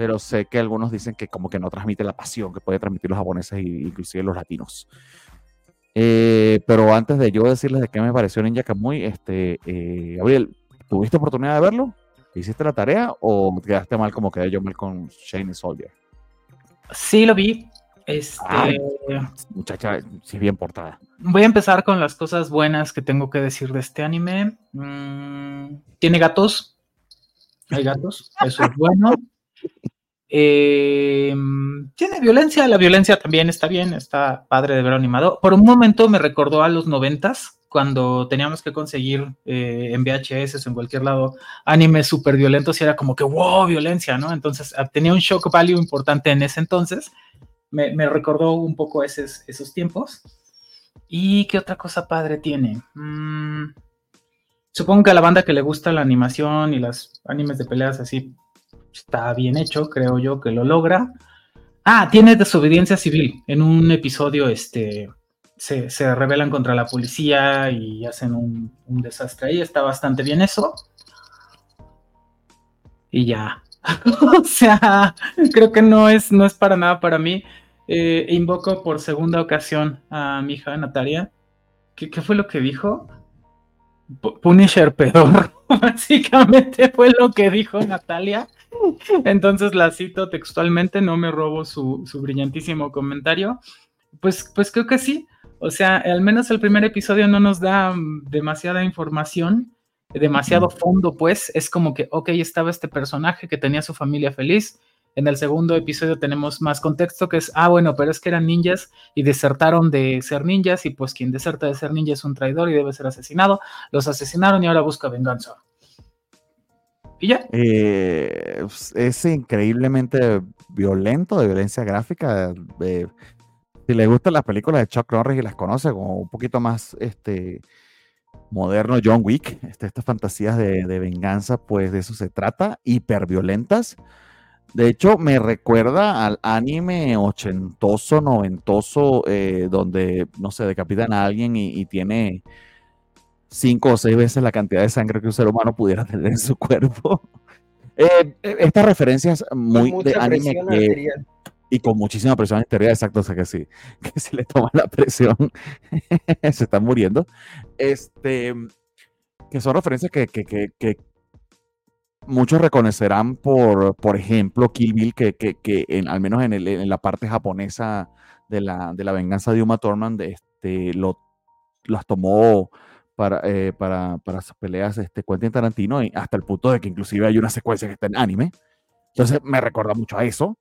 pero sé que algunos dicen que como que no transmite la pasión que puede transmitir los japoneses e inclusive los latinos. Eh, pero antes de yo decirles de qué me pareció Ninja Kamui, este, eh, Gabriel, ¿tuviste oportunidad de verlo? ¿Hiciste la tarea o quedaste mal como quedé yo mal con Shane Soldier? Sí, lo vi. Este, Ay. Muchacha, sí bien portada. voy a empezar con las cosas buenas que tengo que decir de este anime. Mm, Tiene gatos. Hay gatos, eso es bueno. Eh, tiene violencia, la violencia también está bien, está padre de ver animado. Por un momento me recordó a los noventas, cuando teníamos que conseguir eh, en VHS o en cualquier lado animes súper violentos y era como que, wow, violencia, ¿no? Entonces ah, tenía un shock value importante en ese entonces. Me, recordó un poco esos, esos tiempos. ¿Y qué otra cosa padre tiene? Mm, supongo que a la banda que le gusta la animación y las animes de peleas así está bien hecho, creo yo que lo logra. Ah, tiene desobediencia civil. En un episodio, este, se, se rebelan contra la policía y hacen un, desastre ahí. Está bastante bien eso. Y ya. o sea, creo que no es, no es para nada para mí. Eh, invoco por segunda ocasión a mi hija Natalia. ¿Qué, qué fue lo que dijo? Punisher pedor. Básicamente fue lo que dijo Natalia. Entonces la cito textualmente, no me robo su, su brillantísimo comentario. Pues, pues creo que sí. O sea, al menos el primer episodio no nos da mm, demasiada información, demasiado fondo, pues. Es como que, ok, estaba este personaje que tenía su familia feliz. En el segundo episodio tenemos más contexto, que es, ah, bueno, pero es que eran ninjas y desertaron de ser ninjas y pues quien deserta de ser ninja es un traidor y debe ser asesinado. Los asesinaron y ahora busca venganza. Y ya. Eh, es increíblemente violento, de violencia gráfica. si le gustan las películas de Chuck Norris y las conoce como un poquito más este, moderno John Wick, este, estas fantasías de, venganza, pues de eso se trata, hiperviolentas. De hecho, me recuerda al anime ochentoso, noventoso, eh, donde, no sé, decapitan a alguien y tiene cinco o seis veces la cantidad de sangre que un ser humano pudiera tener en su cuerpo. Eh, eh, estas referencias muy de anime que, y con muchísima presión arterial, exacto, o sea que sí, que si le toman la presión se están muriendo. Este, que son referencias que, que, que, que muchos reconocerán por, por ejemplo, Kill Bill, que, que, que en, al menos en, el- en la parte japonesa de la, de la venganza de Uma Thurman, de este, lo, las tomó para, eh, para, para sus peleas este, Quentin Tarantino, y hasta el punto de que inclusive hay una secuencia que está en anime. Entonces me recuerda mucho a eso.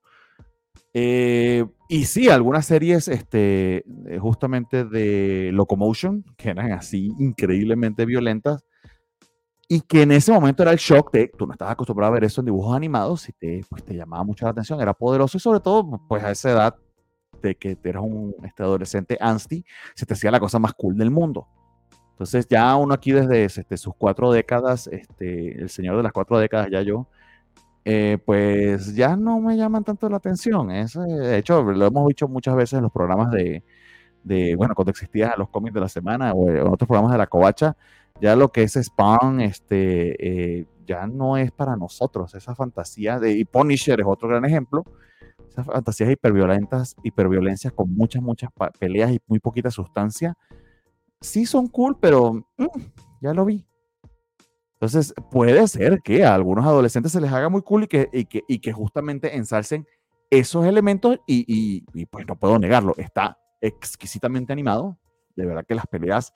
Eh, y sí, algunas series este, eh, justamente de Locomotion, que eran así increíblemente violentas, y que en ese momento era el shock de, tú no estabas acostumbrado a ver eso en dibujos animados y te, pues, te llamaba mucho la atención, era poderoso y sobre todo pues a esa edad de que eras un este, adolescente ansty, se te hacía la cosa más cool del mundo. Entonces ya uno aquí desde este, sus cuatro décadas, este, el señor de las cuatro décadas, ya yo, eh, pues ya no me llaman tanto la atención. Es, eh, de hecho, lo hemos dicho muchas veces en los programas de, de, bueno, cuando existían los cómics de la semana o en otros programas de la covacha, ya lo que es Spawn, este, eh, ya no es para nosotros. Esa fantasía de, y Punisher es otro gran ejemplo. Esas fantasías hiperviolentas, hiperviolencias con muchas, muchas peleas y muy poquita sustancia, sí son cool, pero mm, ya lo vi. Entonces, puede ser que a algunos adolescentes se les haga muy cool y que, y que, y que justamente ensalcen esos elementos y, y- y, pues no puedo negarlo, está exquisitamente animado. De verdad que las peleas,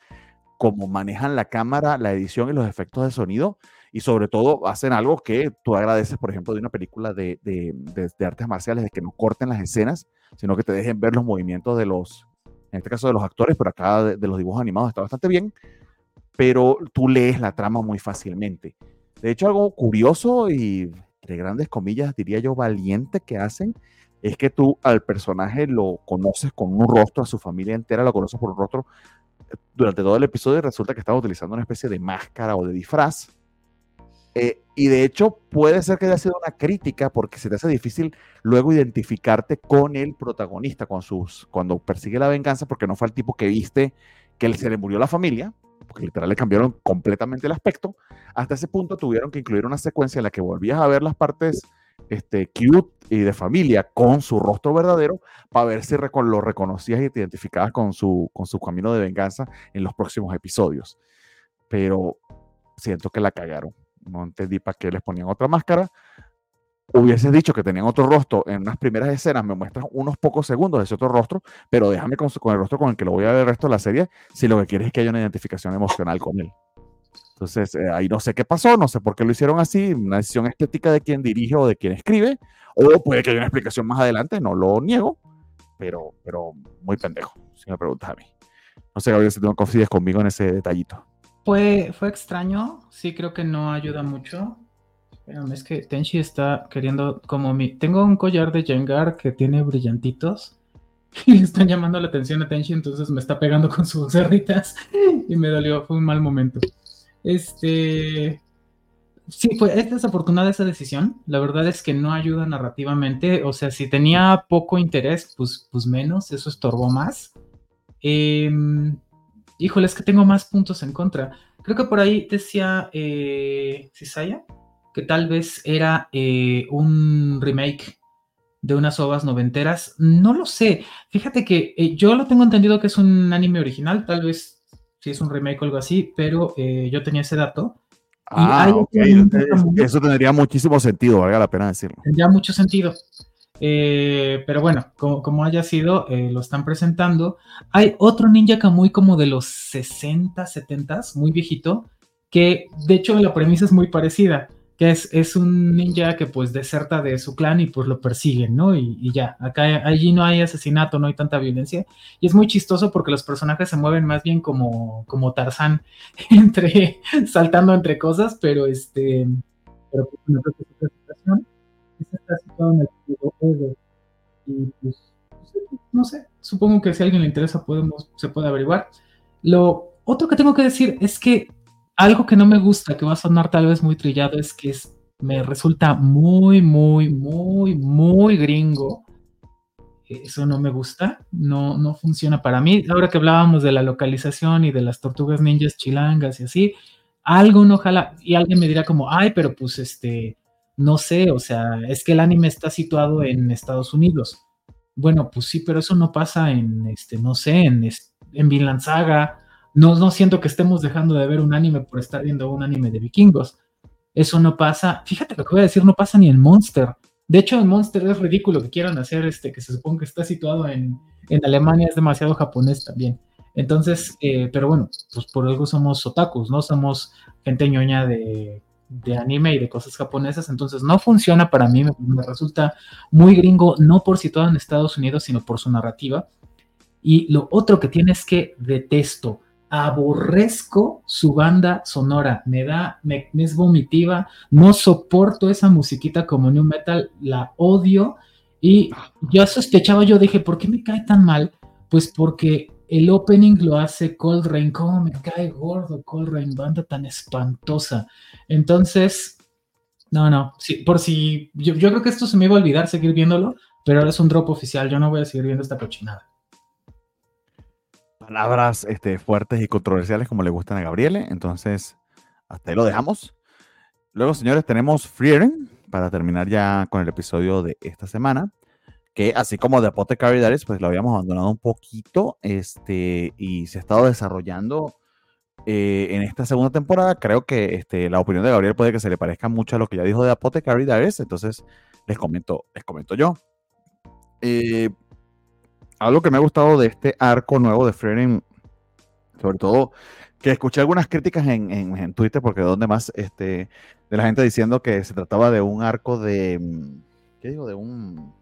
como manejan la cámara, la edición y los efectos de sonido, y sobre todo hacen algo que tú agradeces, por ejemplo, de una película de, de- de- de artes marciales, de que no corten las escenas, sino que te dejen ver los movimientos de los, en este caso de los actores, pero acá de, los dibujos animados está bastante bien, pero tú lees la trama muy fácilmente. De hecho, algo curioso y de grandes comillas, diría yo, valiente que hacen, es que tú al personaje lo conoces con un rostro, a su familia entera lo conoces por un rostro eh, durante todo el episodio resulta que estaba utilizando una especie de máscara o de disfraz. Eh, y de hecho puede ser que haya sido una crítica porque se te hace difícil luego identificarte con el protagonista, con sus, cuando persigue la venganza, porque no fue el tipo que viste que se le murió la familia, porque literal le cambiaron completamente el aspecto. Hasta ese punto tuvieron que incluir una secuencia en la que volvías a ver las partes este, cute y de familia con su rostro verdadero para ver si lo reconocías y te identificabas con su, con su camino de venganza en los próximos episodios. Pero siento que la cagaron. No entendí para qué les ponían otra máscara. hubieses dicho que tenían otro rostro en unas primeras escenas, me muestras unos pocos segundos de ese otro rostro, pero déjame con, con, el rostro con el que lo voy a ver el resto de la serie si lo que quieres es que haya una identificación emocional con él. Entonces, eh, ahí no sé qué pasó, no sé por qué lo hicieron así, una decisión estética de quien dirige o de quien escribe, o puede que haya una explicación más adelante, no lo niego, pero, pero muy pendejo, si me preguntas a mí. No sé, Gabriel, si tú coincides conmigo en ese detallito. Fue, fue extraño, sí creo que no ayuda mucho. Espérame, es que Tenchi está queriendo como mi... Tengo un collar de Jengar que tiene brillantitos y le están llamando la atención a Tenchi, entonces me está pegando con sus cerritas y me dolió, fue un mal momento. Este... Sí, fue, es desafortunada esa decisión. La verdad es que no ayuda narrativamente. O sea, si tenía poco interés, pues, pues menos, eso estorbó más. Eh, híjole, es que tengo más puntos en contra. Creo que por ahí decía eh, Cisaya que tal vez era eh, un remake de unas ovas noventeras. No lo sé. Fíjate que eh, yo lo tengo entendido que es un anime original, tal vez si es un remake o algo así, pero eh, yo tenía ese dato. Ah, ok. Eso tendría muchísimo sentido, valga la pena decirlo. Tendría mucho sentido. Eh, pero bueno, como, como haya sido, eh, lo están presentando. Hay otro Ninja Kamui como de los 60, 70, muy viejito, que de hecho la premisa es muy parecida, que es, es un ninja que pues deserta de su clan y pues lo persiguen, ¿no? Y, ya, acá allí no hay asesinato, no hay tanta violencia. Y es muy chistoso porque los personajes se mueven más bien como, como Tarzán, entre, saltando entre cosas, pero este, pero pues, está situado en el y pues no sé, supongo que si a alguien le interesa podemos, se puede averiguar. Lo otro que tengo que decir es que algo que no me gusta, que va a sonar tal vez muy trillado, es que es, me resulta muy, muy, muy, muy gringo. Eso no me gusta, no, no funciona para mí. Ahora que hablábamos de la localización y de las tortugas ninjas chilangas y así, algo no ojalá, y alguien me dirá como, ay, pero pues este, no sé, o sea, es que el anime está situado en Estados Unidos. Bueno, pues sí, pero eso no pasa en, este, no sé, en, en Vinland Saga. No, no siento que estemos dejando de ver un anime por estar viendo un anime de vikingos. Eso no pasa, fíjate lo que voy a decir, no pasa ni en Monster. De hecho, en Monster es ridículo que quieran hacer este, que se supone que está situado en, en Alemania, es demasiado japonés también. Entonces, eh, pero bueno, pues por algo somos otakus, ¿no? Somos gente ñoña de de anime y de cosas japonesas, entonces no funciona para mí, me, resulta muy gringo, no por situado en Estados Unidos, sino por su narrativa. Y lo otro que tiene es que detesto, aborrezco su banda sonora, me da, me, me es vomitiva, no soporto esa musiquita como New Metal, la odio. Y ya sospechaba, yo dije, ¿por qué me cae tan mal? Pues porque el opening lo hace Cold Rain. ¿Cómo me cae gordo Cold Rain? Banda tan espantosa. Entonces, no, no. Sí, por si. Yo, yo, creo que esto se me iba a olvidar seguir viéndolo, pero ahora es un drop oficial. Yo no voy a seguir viendo esta cochinada. Palabras este, fuertes y controversiales como le gustan a Gabriele. Entonces, hasta ahí lo dejamos. Luego, señores, tenemos Frieren para terminar ya con el episodio de esta semana que así como de Apothecary Diaries, pues lo habíamos abandonado un poquito este, y se ha estado desarrollando eh, en esta segunda temporada. Creo que este, la opinión de Gabriel puede que se le parezca mucho a lo que ya dijo de Apothecary Diaries, entonces les comento, les comento yo. Eh, algo que me ha gustado de este arco nuevo de Frieren, sobre todo que escuché algunas críticas en, en, Twitter, porque donde más este, de la gente diciendo que se trataba de un arco de, ¿qué digo? De un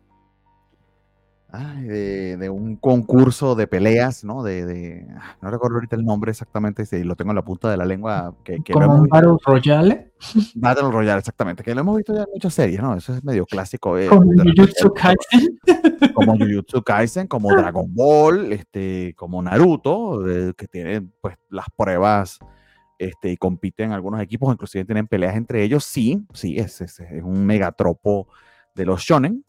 Ay, de, de, un concurso de peleas, ¿no? De, de, no recuerdo ahorita el nombre exactamente, si lo tengo en la punta de la lengua. Que, que ¿Como un Battle Royale? Battle Royale, exactamente, que lo hemos visto ya en muchas series, ¿no? Eso es medio clásico. Eh, como Jujutsu Kaisen. Como Jujutsu Kaisen, como Dragon Ball, este, como Naruto, eh, que tienen pues las pruebas este, y compiten algunos equipos, inclusive tienen peleas entre ellos. Sí, sí, es, es, es un megatropo de los shonen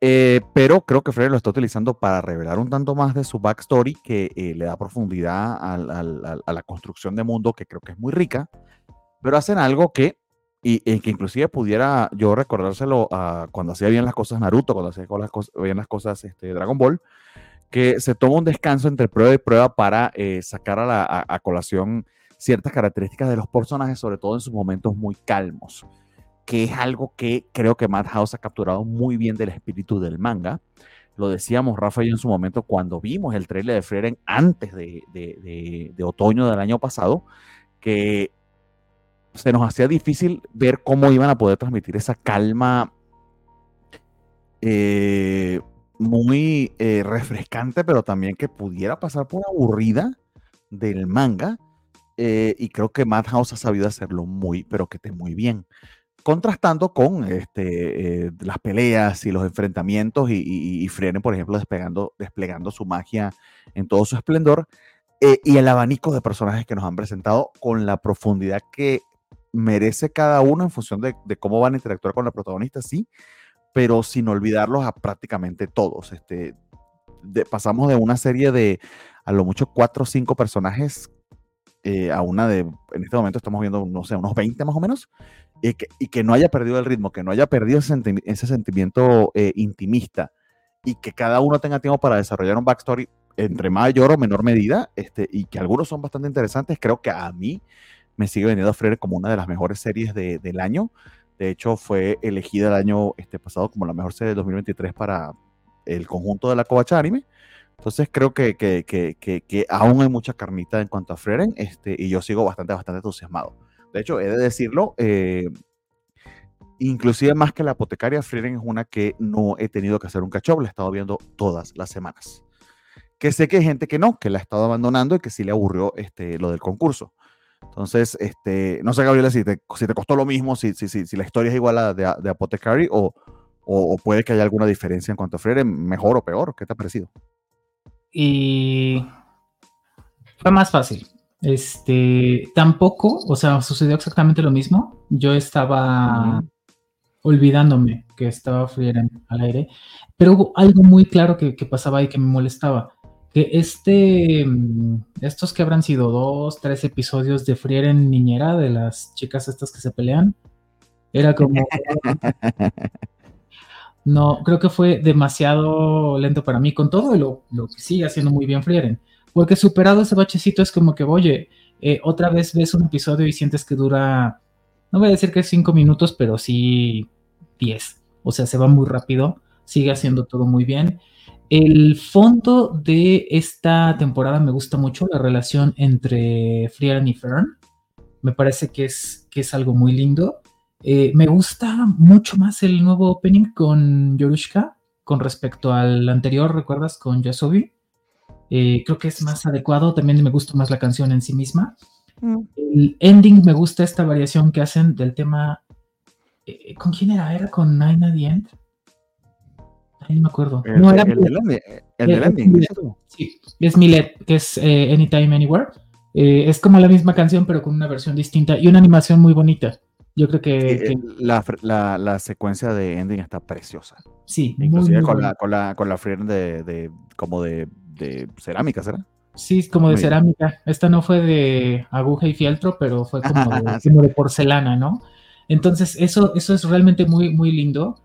eh, pero creo que Freire lo está utilizando para revelar un tanto más de su backstory que eh, le da profundidad al, al, a la construcción de mundo que creo que es muy rica, pero hacen algo que, y, y que inclusive pudiera yo recordárselo a cuando hacía bien las cosas Naruto, cuando hacía las bien las cosas este, Dragon Ball, que se toma un descanso entre prueba y prueba para eh, sacar a, la, a, a colación ciertas características de los personajes, sobre todo en sus momentos muy calmos. Que es algo que creo que Madhouse ha capturado muy bien del espíritu del manga. Lo decíamos Rafa y yo en su momento cuando vimos el trailer de Frieren antes de, de, otoño del año pasado, que se nos hacía difícil ver cómo iban a poder transmitir esa calma eh, muy eh, refrescante, pero también que pudiera pasar por aburrida del manga. Eh, y creo que Madhouse ha sabido hacerlo muy, pero que esté muy bien contrastando con este, eh, las peleas y los enfrentamientos y, y, por ejemplo, desplegando, desplegando su magia en todo su esplendor eh, y el abanico de personajes que nos han presentado con la profundidad que merece cada uno en función de, cómo van a interactuar con la protagonista, sí, pero sin olvidarlos a prácticamente todos. Este, pasamos de una serie de a lo mucho cuatro o cinco personajes eh, a una de, en este momento estamos viendo, no sé, unos 20 más o menos, y que, y que no haya perdido el ritmo, que no haya perdido ese, ese sentimiento eh, intimista y que cada uno tenga tiempo para desarrollar un backstory entre mayor o menor medida, este, y que algunos son bastante interesantes, creo que a mí me sigue veniendo a Freire como una de las mejores series de, del año. De hecho, fue elegida el año este, pasado como la mejor serie de 2023 para el conjunto de la Covacha Anime. Entonces creo que, que, que, que, aún hay mucha carnita en cuanto a Freren este, y yo sigo bastante, bastante entusiasmado. De hecho, he de decirlo, eh, inclusive más que la apotecaria, Freren es una que no he tenido que hacer un catch la he estado viendo todas las semanas. Que sé que hay gente que no, que la ha estado abandonando y que sí le aburrió este, lo del concurso. Entonces, este, no sé, Gabriela, si te, si te costó lo mismo, si, si, si, si la historia es igual a de, de Apothecary o, o, puede que haya alguna diferencia en cuanto a Freren, mejor o peor. ¿Qué te ha parecido? Y fue más fácil. Este, tampoco, o sea, sucedió exactamente lo mismo. Yo estaba olvidándome que estaba Frieren al aire, pero hubo algo muy claro que, pasaba y que me molestaba. Que este, mm, estos que habrán sido dos, tres episodios de Frieren niñera, de las chicas estas que se pelean, era como... no, creo que fue demasiado lento para mí con todo lo, lo que sigue haciendo muy bien Frieren. Porque superado ese bachecito es como que, oye, eh, otra vez ves un episodio y sientes que dura, no voy a decir que es cinco minutos, pero sí diez. O sea, se va muy rápido, sigue haciendo todo muy bien. El fondo de esta temporada me gusta mucho, la relación entre Frieren y Fern. Me parece que es, que es algo muy lindo. Eh, me gusta mucho más el nuevo opening con Yorushka con respecto al anterior, ¿recuerdas? Con Yasobi. Eh, creo que es más adecuado, también me gusta más la canción en sí misma. Mm. El ending me gusta esta variación que hacen del tema. Eh, ¿Con quién era? ¿Era con Nine at the End? no me acuerdo. El, no, era el, el, ending. Sí, es Milet, que es Anytime, Anywhere. es como la misma canción, pero con una versión distinta y una animación muy bonita. Yo creo que, la, la, la, secuencia de ending está preciosa. Sí, inclusive con, la, con la con la de, de como de, de, cerámica, ¿será? Sí, como de cerámica. Esta no fue de aguja y fieltro, pero fue como de, como de porcelana, ¿no? Entonces, eso, eso es realmente muy, muy lindo.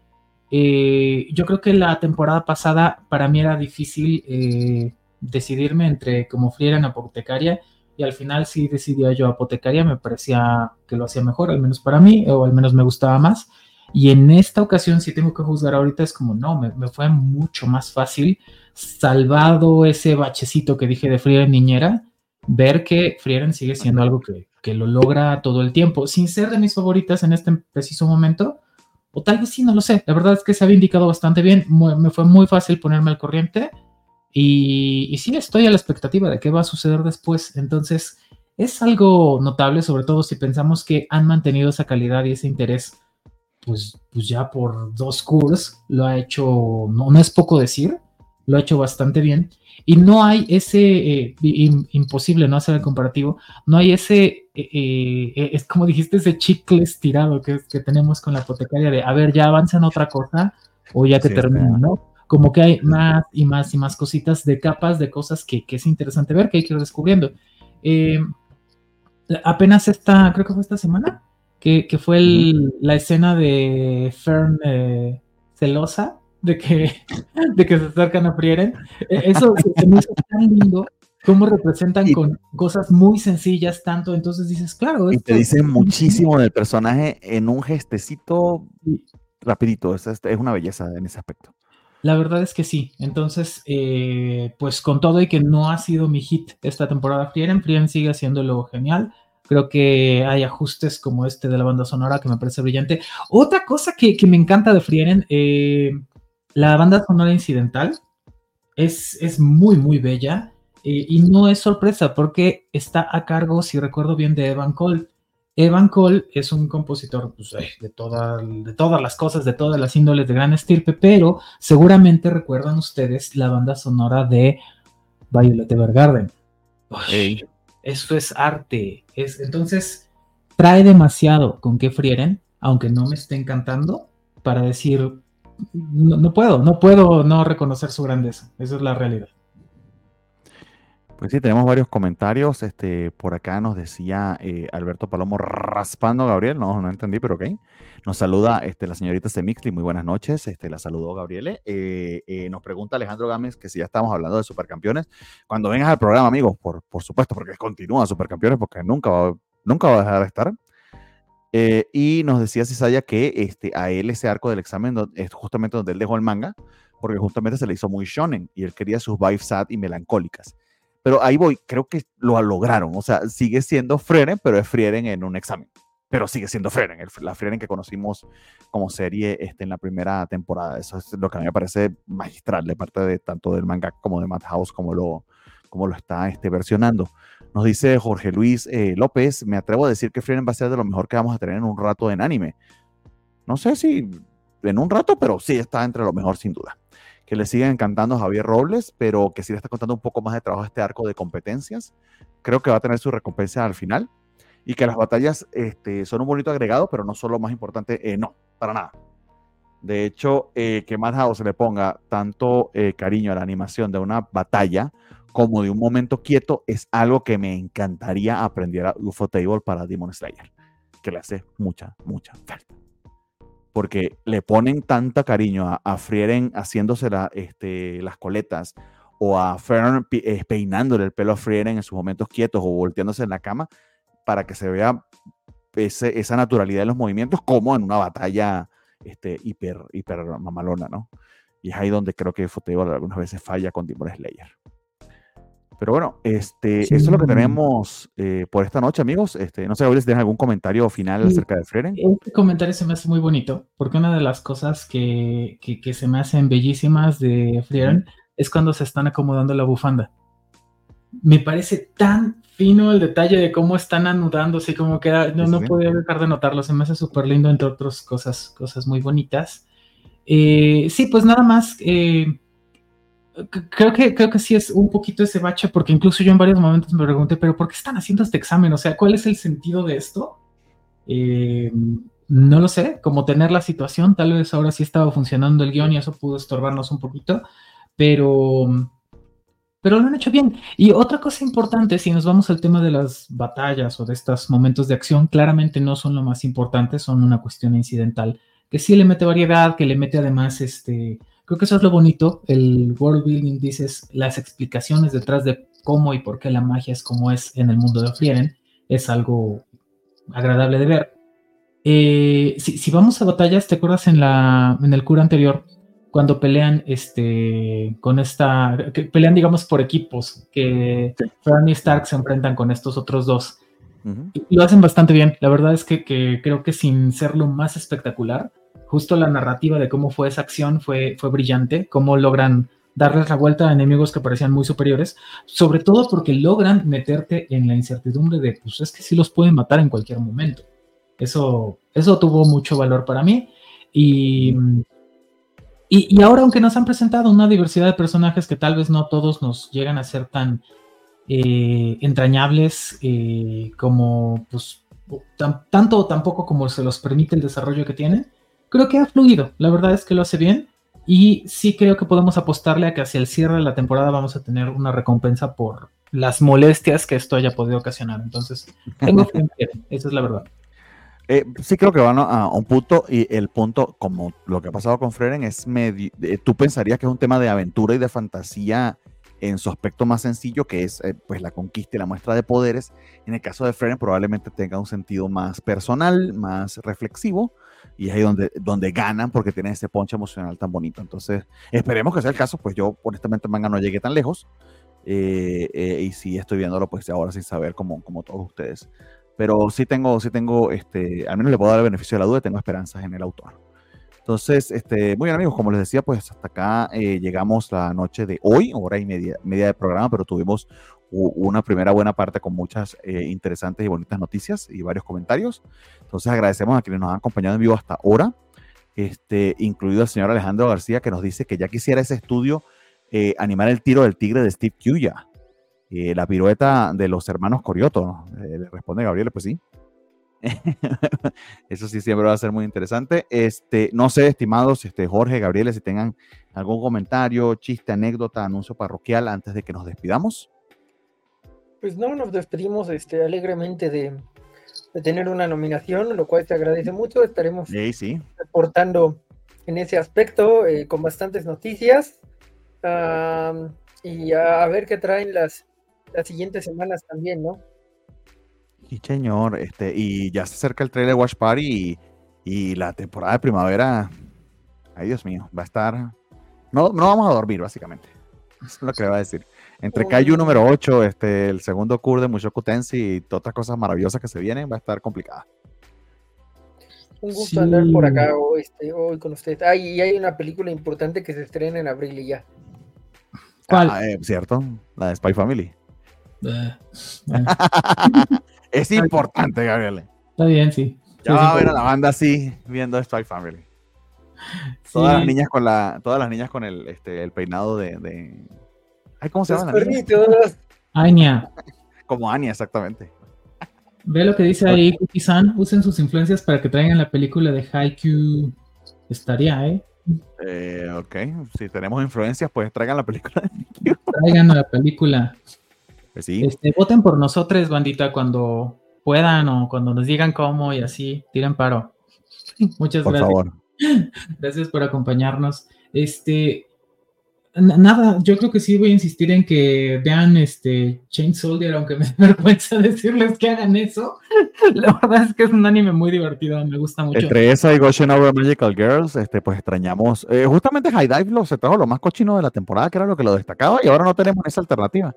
Eh, yo creo que la temporada pasada para mí era difícil eh, decidirme entre como Friera en Apotecaria y al final sí decidió yo apotecaria, me parecía que lo hacía mejor, al menos para mí, o al menos me gustaba más. Y en esta ocasión, si tengo que juzgar ahorita, es como, no, me, fue mucho más fácil, salvado ese bachecito que dije de Frieren Niñera, ver que Frieren sigue siendo algo que, que, lo logra todo el tiempo, sin ser de mis favoritas en este preciso momento, o tal vez sí, no lo sé. La verdad es que se había indicado bastante bien, me fue muy fácil ponerme al corriente y, sí, estoy a la expectativa de qué va a suceder después. Entonces, es algo notable, sobre todo si pensamos que han mantenido esa calidad y ese interés, pues, pues ya por dos cursos, lo ha hecho, no, no es poco decir, lo ha hecho bastante bien. Y no hay ese, eh, imposible no hacer el comparativo, no hay ese, eh, eh, es como dijiste, ese chicle estirado que, que tenemos con la hipotecaria de, a ver, ya avanzan otra cosa o ya te termino, ¿no? Como que hay más y más y más cositas de capas de cosas que, es interesante ver, que hay que ir descubriendo. Eh, apenas esta, creo que fue esta semana, que, fue la escena de Fern eh, celosa de que, de que se acercan a Frieren. E, eso se me hizo tan lindo cómo representan con cosas muy sencillas tanto, entonces dices, claro. Y te dicen muchísimo del personaje en un gestecito rapidito, es, es una belleza en ese aspecto. La verdad es que sí. Entonces, eh, pues con todo y que no ha sido mi hit esta temporada Frieren, Frieren sigue haciéndolo genial. Creo que hay ajustes como este de la banda sonora que me parece brillante. Otra cosa que, me encanta de Frieren, eh, la banda sonora incidental es, es muy, muy bella. Eh, y no es sorpresa porque está a cargo, si recuerdo bien, de Evan Cole. Evan Cole es un compositor pues, de, de todas las cosas, de todas las índoles de gran estirpe, pero seguramente recuerdan ustedes la banda sonora de Violet Evergarden. Eso es arte. Es, entonces, trae demasiado con que frieren, aunque no me esté encantando, para decir, no puedo, no puedo no reconocer su grandeza. Esa es la realidad. Pues sí, tenemos varios comentarios. Este, por acá nos decía eh, Alberto Palomo raspando Gabriel. No, no entendí, pero ok. Nos saluda este, la señorita Semixli. Muy buenas noches. Este, la saludó Gabriele. Eh, eh, nos pregunta Alejandro Gámez que si ya estamos hablando de supercampeones. Cuando vengas al programa, amigos, por, por supuesto, porque continúa supercampeones, porque nunca va, nunca va a dejar de estar. y nos decía Cisaya que este, a él ese arco del examen es justamente donde él dejó el manga, porque justamente se le hizo muy shonen y él quería sus vibes sad y melancólicas. Pero ahí voy, creo que lo lograron. O sea, sigue siendo Frieren, pero es Frieren en un examen. Pero sigue siendo Frieren, la Frieren que conocimos como serie este, en la primera temporada. Eso es lo que a mí me parece magistral de parte de tanto del manga como de Madhouse, como lo, como lo está este, versionando. Nos dice Jorge Luis eh, López, me atrevo a decir que Frieren va a ser de lo mejor que vamos a tener en un rato en anime. No sé si en un rato, pero sí está entre lo mejor sin duda que le sigue encantando a Javier Robles, pero que sí le está contando un poco más de trabajo a este arco de competencias. Creo que va a tener su recompensa al final y que las batallas este, son un bonito agregado, pero no son lo más importante, eh, no, para nada. De hecho, eh, que Madhouse se le ponga tanto eh, cariño a la animación de una batalla como de un momento quieto es algo que me encantaría aprender a UFO Table para Demon Slayer, que le hace mucha, mucha falta porque le ponen tanta cariño a, Frieren haciéndose este, las coletas o a Fern peinándole el pelo a Frieren en sus momentos quietos o volteándose en la cama para que se vea esa naturalidad de los movimientos como en una batalla este, hiper, hiper mamalona, ¿no? Y es ahí donde creo que Futebol algunas veces falla con Demon Slayer. Pero bueno, este, eso es lo que tenemos eh, por esta noche, amigos. Este, no sé, si tienes algún comentario final acerca de Freren. Este comentario se me hace muy bonito, porque una de las cosas que, que, se me hacen bellísimas de Freren es cuando se están acomodando la bufanda. Me parece tan fino el detalle de cómo están anudándose, como queda, no, no podía dejar de notarlo, se me hace súper lindo, entre otras cosas, cosas muy bonitas. Eh, sí, pues nada más. Eh, creo que, creo que sí es un poquito ese bache, porque incluso yo en varios momentos me pregunté, pero ¿por qué están haciendo este examen? O sea, ¿cuál es el sentido de esto? Eh, no lo sé, como tener la situación, tal vez ahora sí estaba funcionando el guion y eso pudo estorbarnos un poquito, pero, pero lo han hecho bien. Y otra cosa importante, si nos vamos al tema de las batallas o de estos momentos de acción, claramente no son lo más importante, son una cuestión incidental, que sí le mete variedad, que le mete además este Creo que eso es lo bonito, el world building, dices, las explicaciones detrás de cómo y por qué la magia es como es en el mundo de Frieren, es algo agradable de ver. Eh, si, vamos a batallas, ¿te acuerdas en, la, en el cura anterior? Cuando pelean este, con esta, que pelean digamos por equipos, que Fran y Stark se enfrentan con estos otros dos. y lo hacen bastante bien. La verdad es que, que, creo que sin ser lo más espectacular, justo la narrativa de cómo fue esa acción fue, fue brillante, cómo logran darles la vuelta a enemigos que parecían muy superiores, sobre todo porque logran meterte en la incertidumbre de, pues es que sí los pueden matar en cualquier momento. Eso, eso tuvo mucho valor para mí. Y, y, ahora, aunque nos han presentado una diversidad de personajes que tal vez no todos nos llegan a ser tan eh, entrañables eh, como, pues, tanto o tampoco como se los permite el desarrollo que tienen, creo que ha fluido. La verdad es que lo hace bien. Y sí creo que podemos apostarle a que hacia el cierre de la temporada vamos a tener una recompensa por las molestias que esto haya podido ocasionar. Entonces, tengo fe en esa es la verdad. Eh, sí creo que van a, un punto y el punto, como lo que ha pasado con Freren, es medio, eh, tú pensarías que es un tema de aventura y de fantasía en su aspecto más sencillo, que es eh, pues la conquista y la muestra de poderes. En el caso de Frieren probablemente tenga un sentido más personal, más reflexivo, y es ahí donde, donde ganan porque tienen ese ponche emocional tan bonito. Entonces, esperemos que sea el caso, pues yo honestamente manga no llegué tan lejos, eh, eh, y sí estoy viéndolo pues ahora sin saber como, como todos ustedes. Pero sí tengo, sí tengo, este, al menos le puedo dar el beneficio de la duda, tengo esperanzas en el autor. Entonces, este, muy bien amigos, como les decía, pues hasta acá eh, llegamos la noche de hoy, hora y media, media de programa, pero tuvimos una primera buena parte con muchas eh, interesantes y bonitas noticias y varios comentarios. Entonces agradecemos a quienes nos han acompañado en vivo hasta ahora, este, incluido el señor Alejandro García, que nos dice que ya quisiera ese estudio eh, animar el tiro del tigre de Steve Kuya, la pirueta de los hermanos Corioto. le responde Gabriel, pues sí. Eso sí siempre va a ser muy interesante. Este, no sé, estimados este, Jorge, Gabriel, si tengan algún comentario, chiste, anécdota, anuncio parroquial antes de que nos despidamos. Pues no, nos despedimos este, alegremente de, tener una nominación, lo cual te agradece mucho. Estaremos reportando en ese aspecto eh, con bastantes noticias y a, ver qué traen las, las siguientes semanas también, ¿no? Y señor, este, y ya se acerca el trailer Watch Party y, la temporada de primavera. Ay, Dios mío, va a estar. No, no vamos a dormir, básicamente. Es lo que le va a decir. Entre Kaiju número 8, este, el segundo cur de Mushoku Tensei y todas otras cosas maravillosas que se vienen, va a estar complicada. Un gusto andar por acá hoy, este, hoy con ustedes. Ah, y hay una película importante que se estrena en abril y ya. ¿Cuál? Ah, eh, cierto, la de Spy Family. Eh, eh. Es importante, Gabriel. Está bien, sí. Ya va a ver a la banda así, viendo Spy Family. Todas las niñas con la, todas las niñas con el, este, el peinado de, de... Ay, ¿cómo se llama? Anya. Como Anya, exactamente. Ve lo que dice ahí, Cookie-san. Usen sus influencias para que traigan la película de Haikyuu. Estaría, ¿eh? ¿eh? ok, si tenemos influencias, pues traigan la película de Traigan la película. Pues este, voten por nosotros, bandita, cuando puedan o cuando nos digan cómo y así, tiren paro. Muchas por gracias. Favor. Gracias por acompañarnos. Este, nada, yo creo que sí voy a insistir en que vean este Chain Soldier, aunque me vergüenza decirles que hagan eso. La verdad es que es un anime muy divertido, me gusta mucho. Entre esa y Goshen Over Magical Girls, este, pues extrañamos. Eh, justamente High Dive lo, se trajo lo más cochino de la temporada, que era lo que lo destacaba, y ahora no tenemos esa alternativa.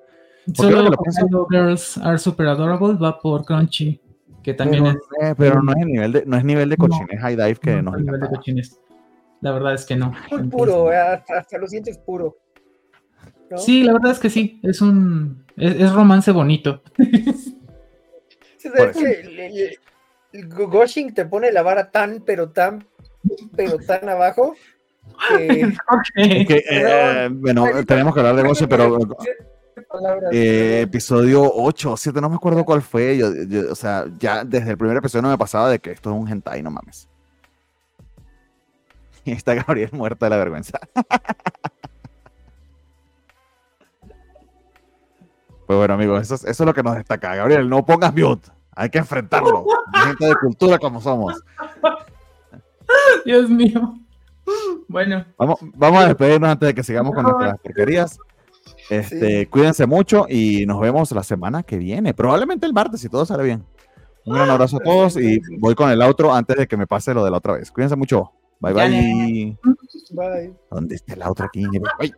Solo lo Girls Are Super Adorable va por Crunchy, que también pero, es. Eh, pero no es nivel de, no es nivel de cochines High Dive que no, es nivel de cochines. La verdad es que no. Muy puro, eh, hasta, lo sientes puro. Sí, la verdad es que sí, es un es, romance bonito. ¿Sabes que el, Goshin te pone la vara tan, pero tan, pero tan abajo. Que, eh, bueno, tenemos que hablar de Goshin, pero eh, episodio 8 o 7, no me acuerdo cuál fue. Yo, o sea, ya desde el primer episodio no me pasaba de que esto es un hentai, no mames. Y está Gabriel muerta de la vergüenza. pues bueno, amigos, eso, eso, es lo que nos destaca. Gabriel, no pongas mute. Hay que enfrentarlo. Gente de cultura como somos. Dios mío. Bueno. Vamos, vamos a despedirnos antes de que sigamos con nuestras porquerías. Este, Cuídense mucho y nos vemos la semana que viene. Probablemente el martes, si todo sale bien. Un gran abrazo a todos y voy con el otro antes de que me pase lo de la otra vez. Cuídense mucho. Bye bye. Bye. ¿Dónde está el otro aquí? Bye.